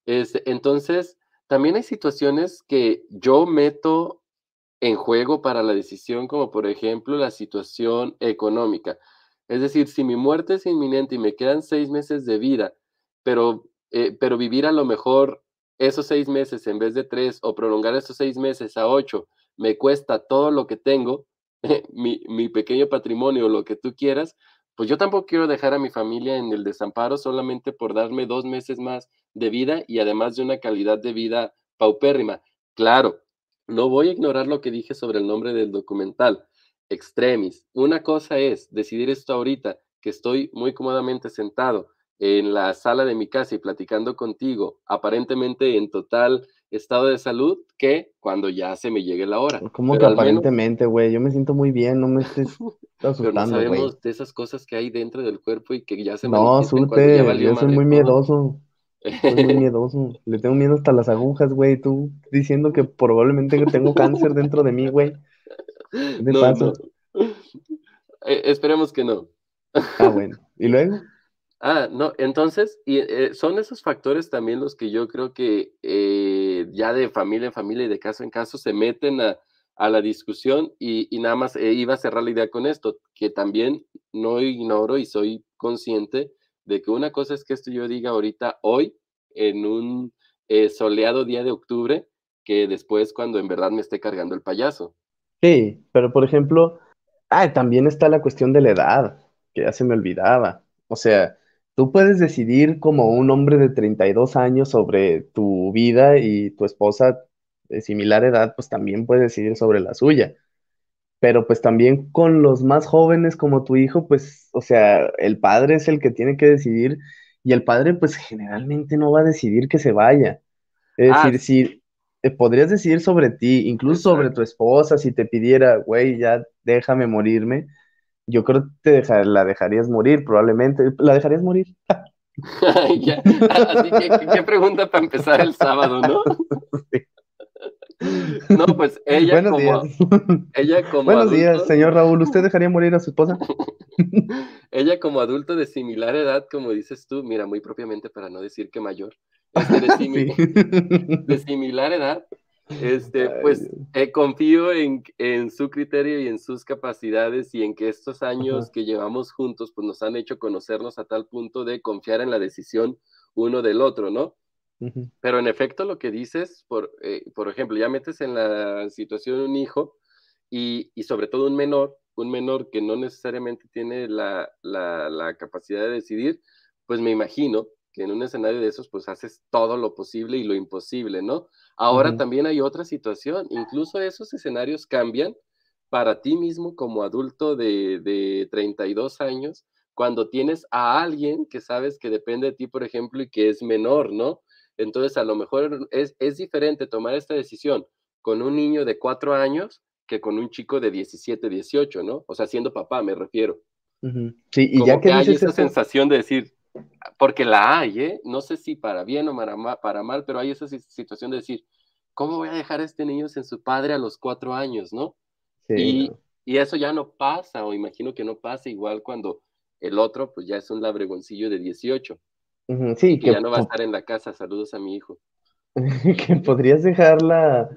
Este, entonces, también hay situaciones que yo meto en juego para la decisión, como por ejemplo la situación económica. Es decir, si mi muerte es inminente y me quedan seis meses de vida, pero, eh, pero vivir a lo mejor esos seis meses en vez de tres o prolongar esos seis meses a ocho, me cuesta todo lo que tengo, mi, mi pequeño patrimonio, lo que tú quieras, pues yo tampoco quiero dejar a mi familia en el desamparo solamente por darme dos meses más de vida y además de una calidad de vida paupérrima. Claro, no voy a ignorar lo que dije sobre el nombre del documental, Extremis. Una cosa es decidir esto ahorita, que estoy muy cómodamente sentado en la sala de mi casa y platicando contigo, aparentemente en total estado de salud, que cuando ya se me llegue la hora. ¿Cómo que aparentemente, güey? Yo me siento muy bien, no me estés asustando, Pero no sabemos de esas cosas que hay dentro del cuerpo y que ya se No, Sute, yo soy muy miedoso. Soy muy miedoso. Le tengo miedo hasta las agujas, güey. Tú diciendo que probablemente tengo cáncer dentro de mí, güey. ¿Qué no, eh, esperemos que no. Ah, bueno. ¿Y luego? Ah, no, entonces, y, eh, son esos factores también los que yo creo que eh, ya de familia en familia y de caso en caso se meten a, a la discusión y, y nada más iba a cerrar la idea con esto, que también no ignoro y soy consciente de que una cosa es que esto yo diga ahorita, hoy, en un eh, soleado día de octubre, que después cuando en verdad me esté cargando el payaso. Sí, pero por ejemplo, ah, también está la cuestión de la edad, que ya se me olvidaba. O sea, tú puedes decidir como un hombre de 32 años sobre tu vida y tu esposa de similar edad, pues también puede decidir sobre la suya pero pues también con los más jóvenes como tu hijo, pues, o sea, el padre es el que tiene que decidir y el padre pues generalmente no va a decidir que se vaya. Es ah, decir, si eh, podrías decidir sobre ti, incluso sobre tu esposa, si te pidiera, güey, ya déjame morirme, yo creo que te la dejarías morir, probablemente. ¿La dejarías morir? Así que, ¿qué pregunta para empezar el sábado, no? Sí. No, pues ella Buenos como. Días. Ella como Buenos días, señor Raúl. ¿Usted dejaría morir a su esposa? ella como adulto de similar edad, como dices tú, mira, muy propiamente para no decir que mayor, este, de, similar edad, este, pues eh, confío en, en, su criterio y en sus capacidades y en que estos años que llevamos juntos, pues nos han hecho conocernos a tal punto de confiar en la decisión uno del otro, ¿no? Pero en efecto lo que dices, por, eh, por ejemplo, ya metes en la situación un hijo y, y, sobre todo un menor, un menor que no necesariamente tiene la, la, la, capacidad de decidir, pues me imagino que en un escenario de esos, pues haces todo lo posible y lo imposible, ¿no? Ahora también hay otra situación, incluso esos escenarios cambian para ti mismo como adulto de, de 32 años cuando tienes a alguien que sabes que depende de ti, por ejemplo, y que es menor, ¿no? Entonces, a lo mejor es, es diferente tomar esta decisión con un niño de cuatro años que con un chico de 17, 18, ¿no? O sea, siendo papá, me refiero. Sí, y ya que, hay esa sensación de decir, porque la hay, ¿eh? No sé si para bien o para mal, pero hay esa situación de decir, ¿cómo voy a dejar a este niño sin su padre a los cuatro años, no? y, y, eso ya no pasa, o imagino que no pasa igual cuando el otro, pues ya es un labregoncillo de 18. Sí, que, ya no va a estar en la casa. Saludos a mi hijo. que podrías dejarla.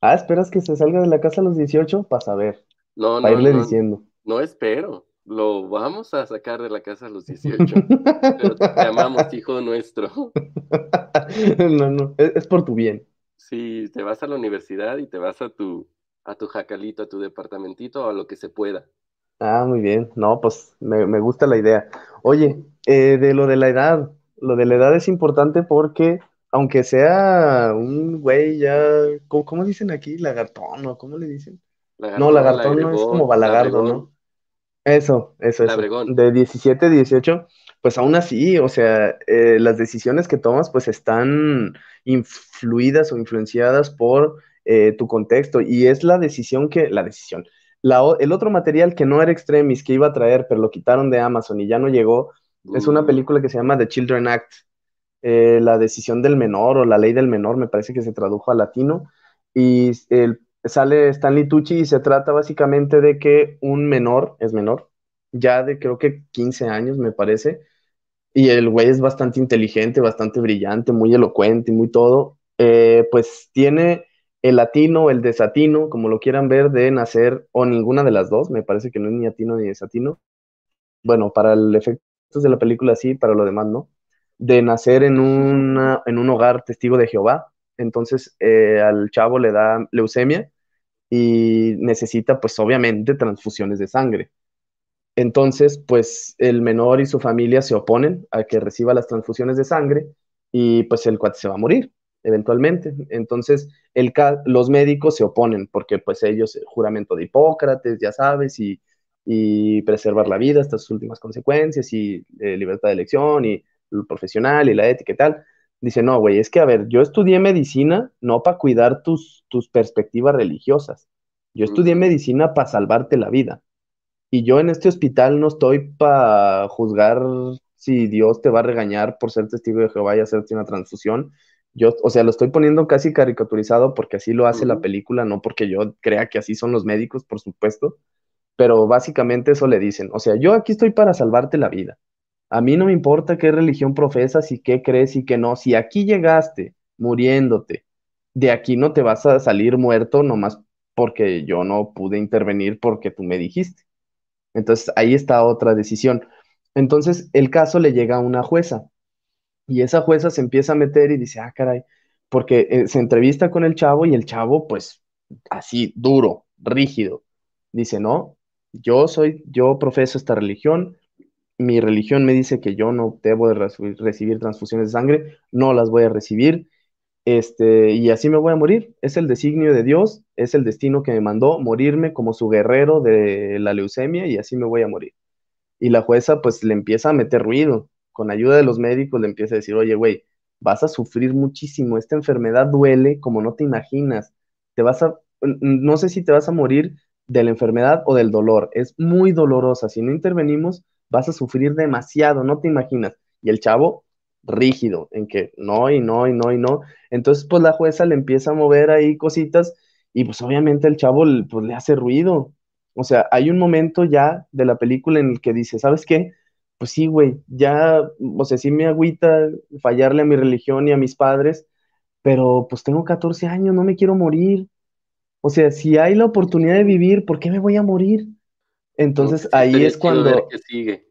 Ah, ¿esperas que se salga de la casa a los 18? Para saber. No, para no, irle diciendo. No espero. Lo vamos a sacar de la casa a los 18. Pero te amamos, hijo nuestro. no, no, es, por tu bien. Sí, te vas a la universidad y te vas a tu, a tu jacalito, a tu departamentito, a lo que se pueda. Ah, muy bien. No, pues me, gusta la idea. Oye, eh, de lo de la edad, lo de la edad es importante porque, aunque sea un güey ya, ¿cómo, dicen aquí? Lagartón, ¿no? ¿Cómo le dicen? no, lagartón no es como balagardo, ¿no? Eso, eso, eso. De 17, 18, pues aún así, o sea, eh, las decisiones que tomas pues están influidas o influenciadas por eh, tu contexto y es la decisión que, la decisión, el otro material que no era Extremis, que iba a traer, pero lo quitaron de Amazon y ya no llegó, es una mm. película que se llama The Children Act, eh, la decisión del menor o la ley del menor, me parece que se tradujo a latino, y sale Stanley Tucci y se trata básicamente de que un menor, es menor, ya de creo que 15 años me parece, y el güey es bastante inteligente, bastante brillante, muy elocuente y muy todo, eh, pues tiene el latino, el desatino, como lo quieran ver, de nacer o ninguna de las dos, me parece que no es ni latino ni desatino. Bueno, para el efecto de la película sí, para lo demás no. De nacer en, una, en un hogar testigo de Jehová. Entonces eh, al chavo le da leucemia y necesita pues obviamente transfusiones de sangre. Entonces pues el menor y su familia se oponen a que reciba las transfusiones de sangre y pues el cuate se va a morir eventualmente. Entonces, el, los médicos se oponen porque pues ellos, eh, juramento de Hipócrates, ya sabes, y, preservar la vida hasta sus últimas consecuencias, y eh, libertad de elección, y lo profesional, y la ética y tal. Dice, no, güey, es que, a ver, yo estudié medicina no para cuidar tus, tus perspectivas religiosas. Yo estudié medicina para salvarte la vida. Y yo en este hospital no estoy para juzgar si Dios te va a regañar por ser testigo de Jehová y hacerte una transfusión. Yo, o sea, lo estoy poniendo casi caricaturizado porque así lo hace la película, no porque yo crea que así son los médicos, por supuesto, pero básicamente eso le dicen. O sea, yo aquí estoy para salvarte la vida. A mí no me importa qué religión profesas y qué crees y qué no. Si aquí llegaste muriéndote, de aquí no te vas a salir muerto nomás porque yo no pude intervenir porque tú me dijiste. Entonces ahí está otra decisión. Entonces el caso le llega a una jueza y esa jueza se empieza a meter y dice, ah, caray, porque eh, se entrevista con el chavo y el chavo, pues, así, duro, rígido. Dice, no, yo soy, yo profeso esta religión, mi religión me dice que yo no debo de recibir transfusiones de sangre, no las voy a recibir, este, y así me voy a morir. Es el designio de Dios, es el destino que me mandó morirme como su guerrero de la leucemia y así me voy a morir. Y la jueza pues le empieza a meter ruido, con ayuda de los médicos le empieza a decir, oye, güey, vas a sufrir muchísimo, esta enfermedad duele como no te imaginas, te vas a, no sé si te vas a morir de la enfermedad o del dolor, es muy dolorosa, si no intervenimos vas a sufrir demasiado, no te imaginas. Y el chavo, rígido, en que no y no y no y no. Entonces, pues la jueza le empieza a mover ahí cositas y pues obviamente el chavo pues, le hace ruido. O sea, hay un momento ya de la película en el que dice, ¿sabes qué? Pues sí, güey, ya, o sea, sí me agüita fallarle a mi religión y a mis padres, pero pues tengo 14 años, no me quiero morir. O sea, si hay la oportunidad de vivir, ¿por qué me voy a morir? Entonces ahí es cuando... sigue.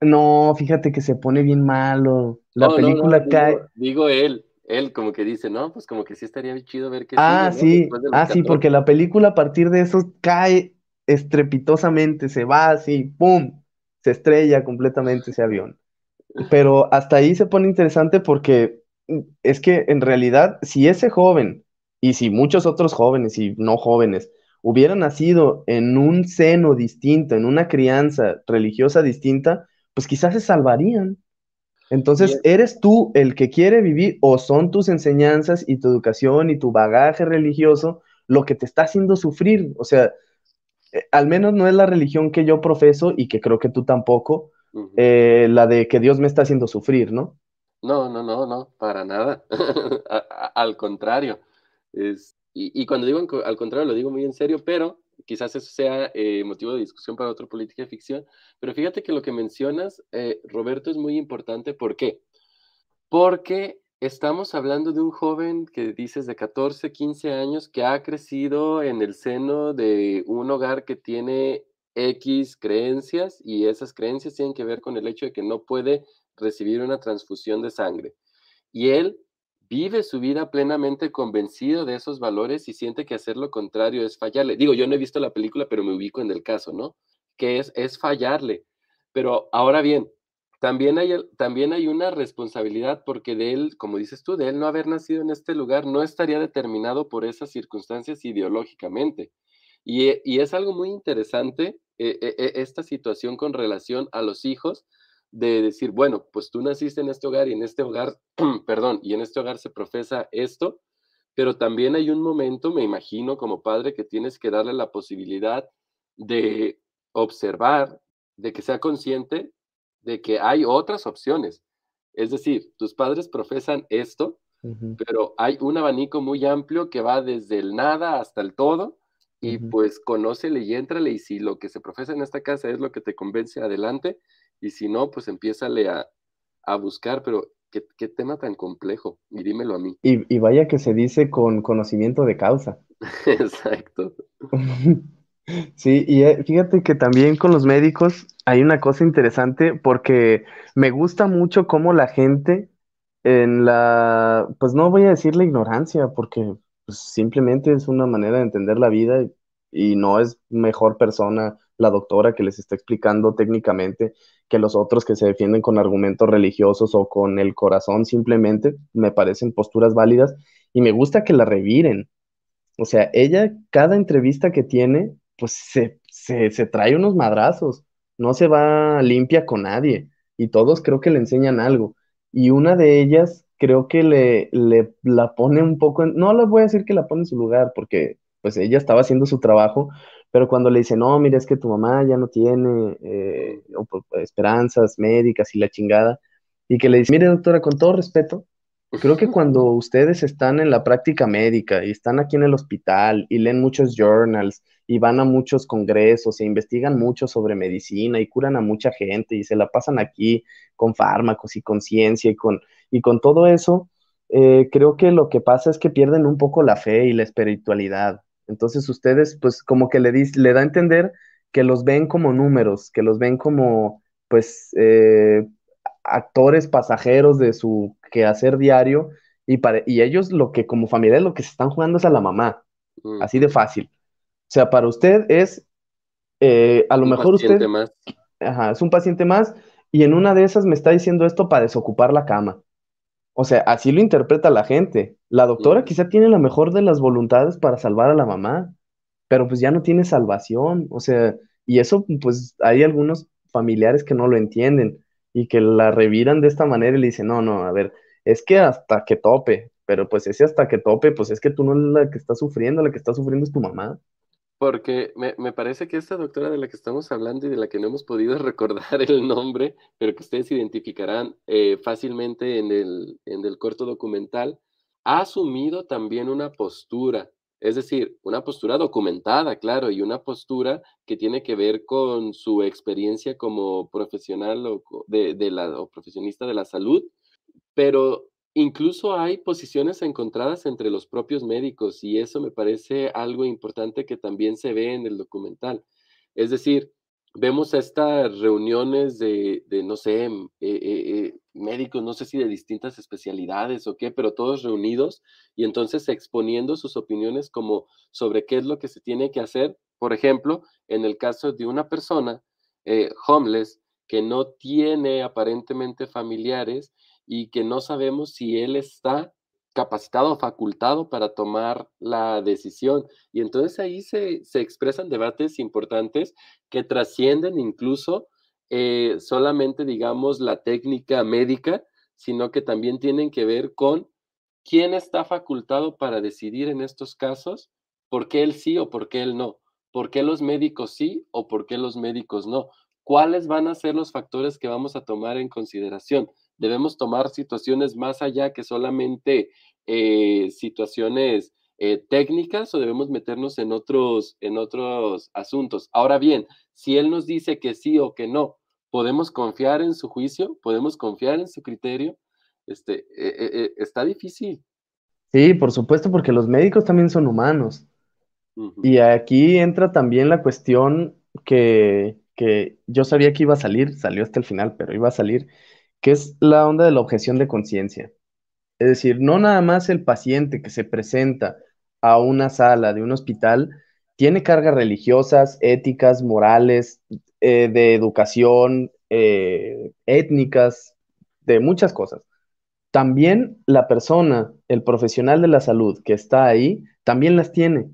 No, fíjate que se pone bien malo. La película cae. Digo, él, él como que dice, no, pues como que sí estaría chido ver qué ah, Sí, ah, sí, porque la película a partir de eso cae estrepitosamente, se va así, ¡pum! Se estrella completamente ese avión. Pero hasta ahí se pone interesante porque es que en realidad, si ese joven y si muchos otros jóvenes y no jóvenes hubiera nacido en un seno distinto, en una crianza religiosa distinta, pues quizás se salvarían. Entonces, ¿eres tú el que quiere vivir o son tus enseñanzas y tu educación y tu bagaje religioso lo que te está haciendo sufrir? O sea, eh, al menos no es la religión que yo profeso y que creo que tú tampoco, eh, la de que Dios me está haciendo sufrir, ¿no? No, no, no, no, para nada. al contrario. Es, y, cuando digo al contrario, lo digo muy en serio, pero quizás eso sea eh, motivo de discusión para otra política de ficción. Pero fíjate que lo que mencionas, Roberto, es muy importante. ¿Por qué? Porque estamos hablando de un joven que dices de 14, 15 años que ha crecido en el seno de un hogar que tiene X creencias y esas creencias tienen que ver con el hecho de que no puede recibir una transfusión de sangre. Y él vive su vida plenamente convencido de esos valores y siente que hacer lo contrario es fallarle. Digo, yo no he visto la película, pero me ubico en el caso, ¿no? Que es, es fallarle. Pero ahora bien, también hay, también hay una responsabilidad porque de él, como dices tú, de él no haber nacido en este lugar no estaría determinado por esas circunstancias ideológicamente. Y, eh, es algo muy interesante eh, eh, esta situación con relación a los hijos, de decir, bueno, pues tú naciste en este hogar y en este hogar, perdón, y en este hogar se profesa esto, pero también hay un momento, me imagino, como padre, que tienes que darle la posibilidad de observar, de que sea consciente de que hay otras opciones. Es decir, tus padres profesan esto, pero hay un abanico muy amplio que va desde el nada hasta el todo, y pues conócele y éntrale, y si lo que se profesa en esta casa es lo que te convence, adelante, y si no, pues empiézale a, a buscar, pero ¿qué, ¿qué, tema tan complejo, y dímelo a mí. Y, y vaya que se dice con conocimiento de causa. Exacto. Sí, y eh, fíjate que también con los médicos hay una cosa interesante porque me gusta mucho cómo la gente en la, pues no voy a decir la ignorancia, porque pues, simplemente es una manera de entender la vida y, y no es mejor persona la doctora que les está explicando técnicamente que los otros que se defienden con argumentos religiosos o con el corazón simplemente, me parecen posturas válidas y me gusta que la reviren. O sea, ella, cada entrevista que tiene, pues se, se, trae unos madrazos, no se va limpia con nadie y todos creo que le enseñan algo. Y una de ellas creo que le, le la pone un poco, en, no les voy a decir que la pone en su lugar porque pues ella estaba haciendo su trabajo, pero cuando le dice, no, mira, es que tu mamá ya no tiene eh, esperanzas médicas y la chingada, y que le dice, mire, doctora, con todo respeto, creo que cuando ustedes están en la práctica médica y están aquí en el hospital y leen muchos journals y van a muchos congresos e investigan mucho sobre medicina y curan a mucha gente y se la pasan aquí con fármacos y con ciencia y con, y con todo eso, eh, creo que lo que pasa es que pierden un poco la fe y la espiritualidad. Entonces ustedes, pues como que le, le da a entender que los ven como números, que los ven como, pues, eh, actores pasajeros de su quehacer diario y, y ellos lo que como familia lo que se están jugando es a la mamá, así de fácil. O sea, para usted es, eh, a lo mejor usted... Más. Ajá, es un paciente más y en una de esas me está diciendo esto para desocupar la cama. O sea, así lo interpreta la gente. La doctora quizá tiene la mejor de las voluntades para salvar a la mamá, pero pues ya no tiene salvación. O sea, y eso pues hay algunos familiares que no lo entienden y que la reviran de esta manera y le dicen, no, no, a ver, es que hasta que tope, pero pues ese hasta que tope, pues es que tú no eres la que está sufriendo, la que está sufriendo es tu mamá. Porque me, me, parece que esta doctora de la que estamos hablando y de la que no hemos podido recordar el nombre, pero que ustedes identificarán eh, fácilmente en el, en el corto documental, ha asumido también una postura, es decir, una postura documentada, claro, y una postura que tiene que ver con su experiencia como profesional o, de, la, o profesionista de la salud, pero Incluso hay posiciones encontradas entre los propios médicos y eso me parece algo importante que también se ve en el documental. Es decir, vemos estas reuniones de, no sé, mm, eh, eh, eh, médicos, no sé si de distintas especialidades o qué, pero todos reunidos y entonces exponiendo sus opiniones como sobre qué es lo que se tiene que hacer. Por ejemplo, en el caso de una persona homeless que no tiene aparentemente familiares y que no sabemos si él está capacitado o facultado para tomar la decisión. Y entonces ahí se, expresan debates importantes que trascienden incluso eh, solamente, digamos, la técnica médica, sino que también tienen que ver con quién está facultado para decidir en estos casos, por qué él sí o por qué él no, por qué los médicos sí o por qué los médicos no, cuáles van a ser los factores que vamos a tomar en consideración debemos tomar situaciones más allá que solamente eh, situaciones eh, técnicas o debemos meternos en otros, en otros asuntos. Ahora bien, si él nos dice que sí o que no, ¿podemos confiar en su juicio? ¿Podemos confiar en su criterio? Este, eh, está difícil. Sí, por supuesto, porque los médicos también son humanos. Y aquí entra también la cuestión que, que yo sabía que iba a salir, salió hasta el final, pero iba a salir, que es la onda de la objeción de conciencia. Es decir, no nada más el paciente que se presenta a una sala de un hospital tiene cargas religiosas, éticas, morales, eh, de educación, eh, étnicas, de muchas cosas. También la persona, el profesional de la salud que está ahí, también las tiene.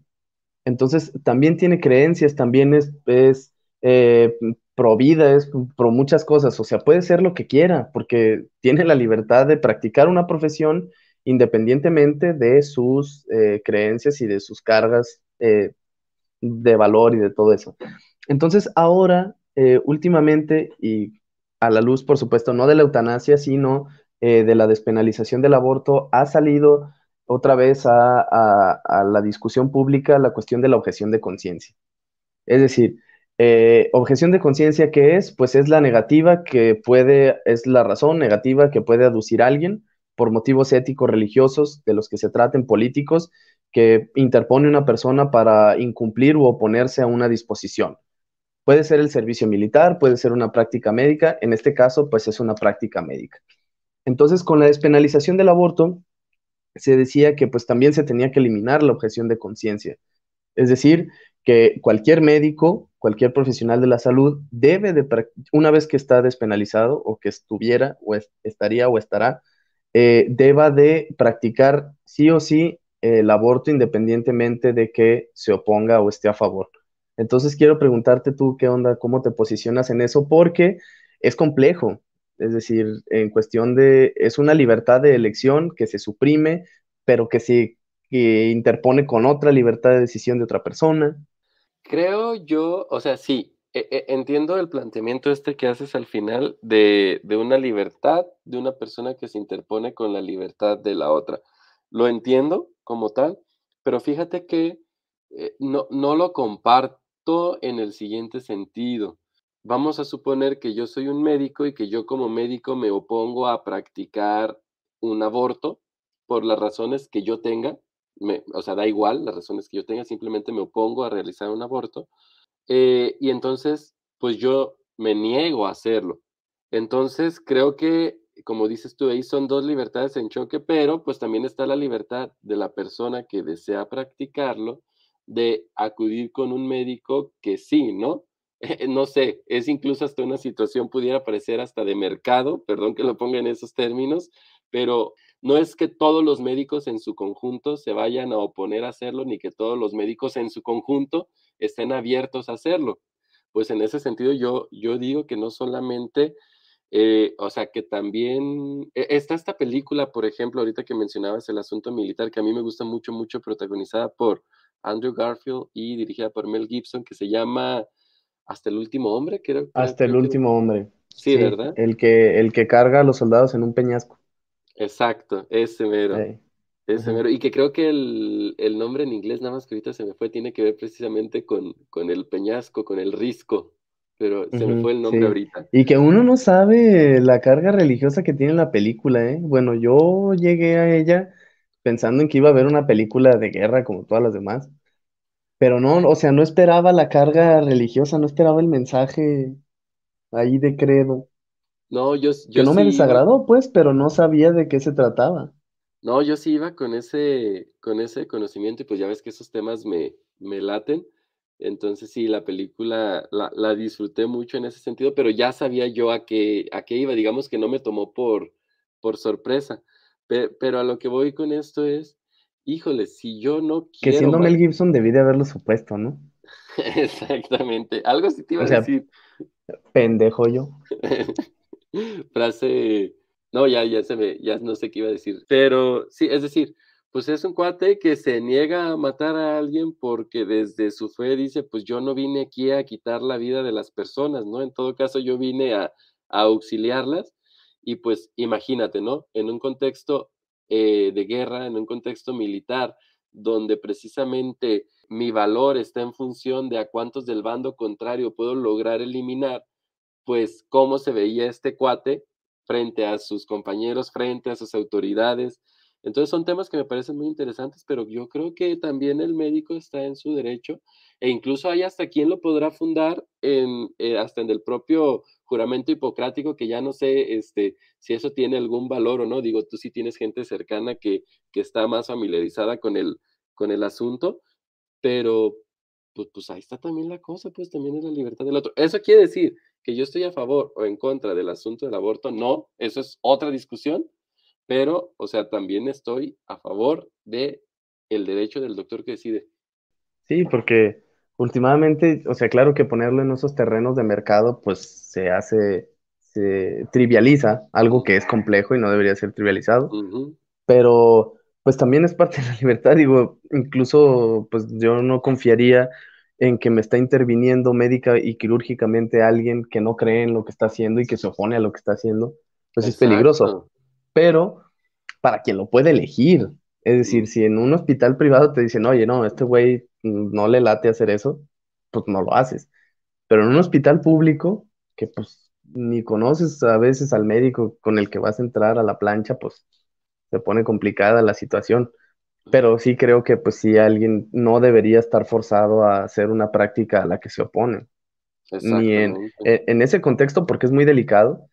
Entonces, también tiene creencias, también es, eh, pro vida, es pro muchas cosas, o sea, puede ser lo que quiera, porque tiene la libertad de practicar una profesión independientemente de sus eh, creencias y de sus cargas eh, de valor y de todo eso. Entonces, ahora, eh, últimamente, y a la luz, por supuesto, no de la eutanasia, sino de la despenalización del aborto, ha salido otra vez a, a la discusión pública la cuestión de la objeción de conciencia. Es decir, eh, objeción de conciencia, ¿qué es? Pues es la negativa que puede, es la razón negativa que puede aducir alguien por motivos éticos religiosos de los que se traten políticos que interpone una persona para incumplir u oponerse a una disposición. Puede ser el servicio militar, puede ser una práctica médica, en este caso pues es una práctica médica. Entonces con la despenalización del aborto se decía que pues también se tenía que eliminar la objeción de conciencia. Es decir, que cualquier médico, cualquier profesional de la salud debe de, una vez que está despenalizado o que estuviera o estaría o estará, eh, deba de practicar sí o sí el aborto independientemente de que se oponga o esté a favor. Entonces quiero preguntarte tú qué onda, cómo te posicionas en eso, porque es complejo. Es decir, en cuestión de, es una libertad de elección que se suprime, pero que se interpone con otra libertad de decisión de otra persona. Creo yo, o sea, sí, e, e, entiendo el planteamiento este que haces al final de, una libertad de una persona que se interpone con la libertad de la otra. Lo entiendo como tal, pero fíjate que eh, no, no lo comparto en el siguiente sentido. Vamos a suponer que yo soy un médico y que yo como médico me opongo a practicar un aborto por las razones que yo tenga, o sea, da igual las razones que yo tenga, simplemente me opongo a realizar un aborto. Eh, y entonces, pues yo me niego a hacerlo. Entonces, creo que, como dices tú, ahí son dos libertades en choque, pero pues también está la libertad de la persona que desea practicarlo de acudir con un médico que sí, ¿no? no sé, es incluso hasta una situación, pudiera parecer hasta de mercado, perdón que lo ponga en esos términos, pero no es que todos los médicos en su conjunto se vayan a oponer a hacerlo, ni que todos los médicos en su conjunto estén abiertos a hacerlo. Pues en ese sentido yo, yo digo que no solamente, eh, o sea, que también e, está esta película, por ejemplo, ahorita que mencionabas el asunto militar, que a mí me gusta mucho, mucho, protagonizada por Andrew Garfield y dirigida por Mel Gibson, que se llama Hasta el último hombre, creo. Hasta el último hombre. Sí, ¿verdad? El que, el que carga a los soldados en un peñasco. Exacto, ese mero. Ese mero. Y que creo que el, nombre en inglés, nada más que ahorita se me fue, tiene que ver precisamente con, con el peñasco, con el risco. Pero se me fue el nombre ahorita. Y que uno no sabe la carga religiosa que tiene la película, ¿eh? Bueno, yo llegué a ella pensando en que iba a haber una película de guerra como todas las demás. Pero no, o sea, no esperaba la carga religiosa, no esperaba el mensaje ahí de credo. No, yo, Que no me desagradó, pues, pero no sabía de qué se trataba. no, yo sí iba con ese, con ese conocimiento y pues ya ves que esos temas me, me laten. Entonces sí, la película la, la disfruté mucho en ese sentido, pero ya sabía yo a qué, a qué iba, digamos que no me tomó por, por sorpresa. pero a lo que voy con esto es, híjole, si yo no quiero... Que siendo Mel Gibson debí de haberlo supuesto, ¿no? Exactamente, algo sí te iba a decir. Pendejo yo. Frase, no, ya, ya se me, ya no sé qué iba a decir, pero sí, es decir, pues es un cuate que se niega a matar a alguien porque desde su fe dice, pues yo no vine aquí a quitar la vida de las personas, ¿no? En todo caso, yo vine a, auxiliarlas y pues imagínate, ¿no? En un contexto eh, de guerra, en un contexto militar, donde precisamente mi valor está en función de a cuántos del bando contrario puedo lograr eliminar, pues cómo se veía este cuate frente a sus compañeros, frente a sus autoridades. Entonces son temas que me parecen muy interesantes, pero yo creo que también el médico está en su derecho e incluso hay hasta quien lo podrá fundar eh, hasta en el propio juramento hipocrático, que ya no sé este, si eso tiene algún valor o no. Digo, tú sí tienes gente cercana que, que está más familiarizada con el, con el asunto, pero pues, pues ahí está también la cosa, pues también es la libertad del otro. Eso quiere decir que yo estoy a favor o en contra del asunto del aborto, no, eso es otra discusión, pero, o sea, también estoy a favor de el derecho del doctor que decide. Sí, porque últimamente, o sea, claro que ponerlo en esos terrenos de mercado, pues se hace, se trivializa algo que es complejo y no debería ser trivializado, pero pues también es parte de la libertad, digo, incluso pues yo no confiaría en que me está interviniendo médica y quirúrgicamente alguien que no cree en lo que está haciendo y que se opone a lo que está haciendo, pues es peligroso. Pero para quien lo puede elegir, es decir, si en un hospital privado te dicen, oye, no, este güey no le late hacer eso, pues no lo haces. Pero en un hospital público, que pues ni conoces a veces al médico con el que vas a entrar a la plancha, pues se pone complicada la situación. Pero sí creo que pues sí alguien no debería estar forzado a hacer una práctica a la que se opone. Ni en, e, en, ese contexto porque es muy delicado,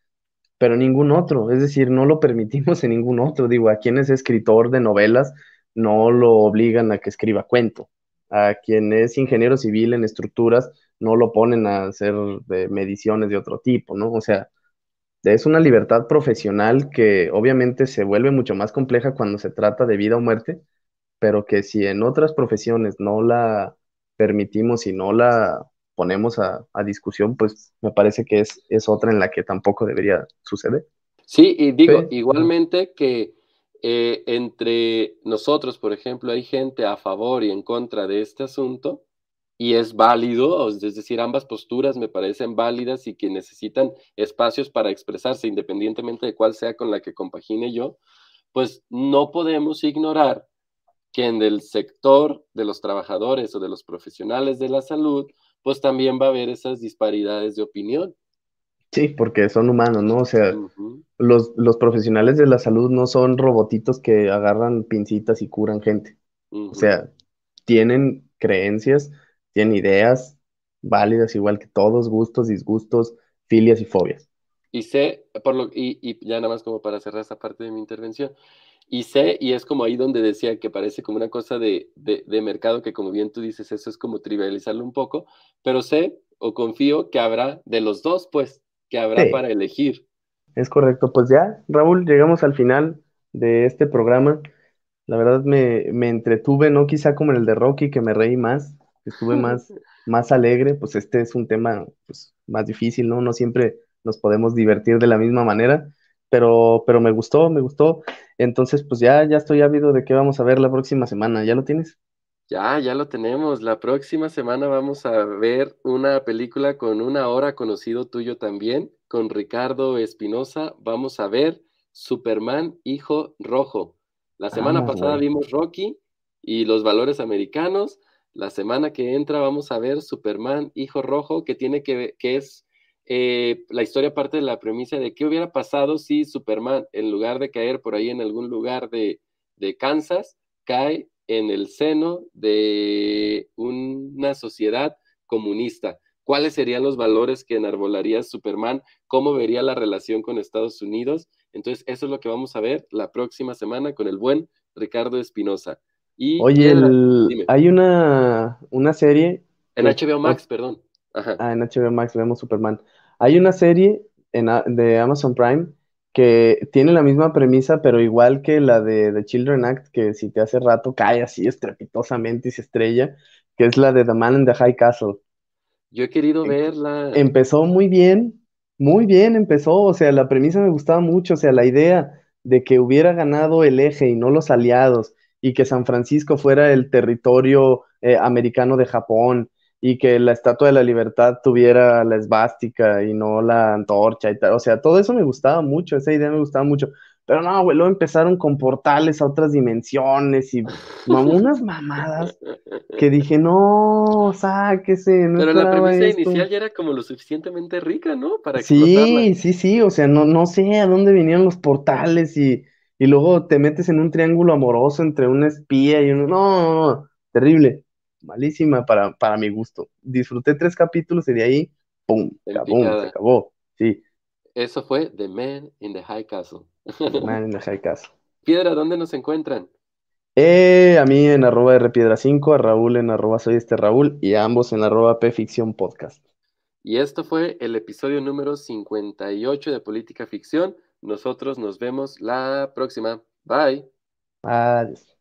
pero ningún otro. Es decir, no lo permitimos en ningún otro. Digo, a quien es escritor de novelas no lo obligan a que escriba cuento. A quien es ingeniero civil en estructuras no lo ponen a hacer mediciones de otro tipo, ¿no? O sea, es una libertad profesional que obviamente se vuelve mucho más compleja cuando se trata de vida o muerte, pero que si en otras profesiones no la permitimos y no la ponemos a, discusión, pues me parece que es, es, otra en la que tampoco debería suceder. Sí, y digo, igualmente que eh, entre nosotros, por ejemplo, hay gente a favor y en contra de este asunto, y es válido, es decir, ambas posturas me parecen válidas y que necesitan espacios para expresarse independientemente de cuál sea con la que compagine yo, pues no podemos ignorar que en el sector de los trabajadores o de los profesionales de la salud, pues también va a haber esas disparidades de opinión. Sí, porque son humanos, ¿no? O sea, los, los, profesionales de la salud no son robotitos que agarran pincitas y curan gente. O sea, tienen creencias, tienen ideas válidas igual que todos, gustos, disgustos, filias y fobias. Y sé, por lo, y, y ya nada más como para cerrar esa parte de mi intervención, y sé, y es como ahí donde decía que parece como una cosa de, de, mercado, que como bien tú dices, eso es como trivializarlo un poco, pero sé o confío que habrá de los dos, pues, que habrá para elegir. Es correcto, pues ya, Raúl, llegamos al final de este programa. La verdad me, me entretuve, no quizá como en el de Rocky, que me reí más, estuve más, más alegre, pues este es un tema pues, más difícil, ¿no? No siempre nos podemos divertir de la misma manera, pero, pero me gustó, me gustó. Entonces, pues ya, ya estoy ávido de qué vamos a ver la próxima semana. ¿Ya lo tienes? Ya, ya lo tenemos. La próxima semana vamos a ver una película con una hora conocido tuyo también, con Ricardo Espinosa. Vamos a ver Superman, Hijo Rojo. La semana pasada vimos Rocky y los valores americanos. La semana que entra vamos a ver Superman, Hijo Rojo, que tiene que que es eh, la historia parte de la premisa de qué hubiera pasado si Superman, en lugar de caer por ahí en algún lugar de, de Kansas, cae en el seno de una sociedad comunista. ¿Cuáles serían los valores que enarbolaría Superman? ¿Cómo vería la relación con Estados Unidos? Entonces, eso es lo que vamos a ver la próxima semana con el buen Ricardo Espinosa. Oye, hay una, una serie. En HBO Max, perdón. Ah, en HBO Max vemos Superman. Hay una serie en, de Amazon Prime que tiene la misma premisa, pero igual que la de The Children Act, que si te hace rato cae así estrepitosamente y se estrella, que es la de The Man in the High Castle. Yo he querido verla. Empezó muy bien, muy bien empezó, o sea, la premisa me gustaba mucho, o sea, la idea de que hubiera ganado el eje y no los aliados, y que San Francisco fuera el territorio eh, americano de Japón, y que la Estatua de la Libertad tuviera la esvástica y no la antorcha y tal. O sea, todo eso me gustaba mucho, esa idea me gustaba mucho. Pero no, güey, luego empezaron con portales a otras dimensiones y unas mamadas que dije, no, sáquese. No Pero la premisa inicial ya era como lo suficientemente rica, ¿no? Para sí, sí, sí, o sea, no, no sé a dónde venían los portales y, y luego te metes en un triángulo amoroso entre una espía y un... No, no, no, terrible malísima para, para mi gusto. Disfruté tres capítulos y de ahí, ¡pum! Se acabó, Sí. Eso fue The Man in the High Castle. The Man in the High Castle. Piedra, ¿dónde nos encuentran? Eh, a mí en arroba rpiedra5, a Raúl en arroba soy este Raúl y a ambos en arroba pficción podcast. Y esto fue el episodio número 58 de Política Ficción. Nosotros nos vemos la próxima. Bye. Adiós.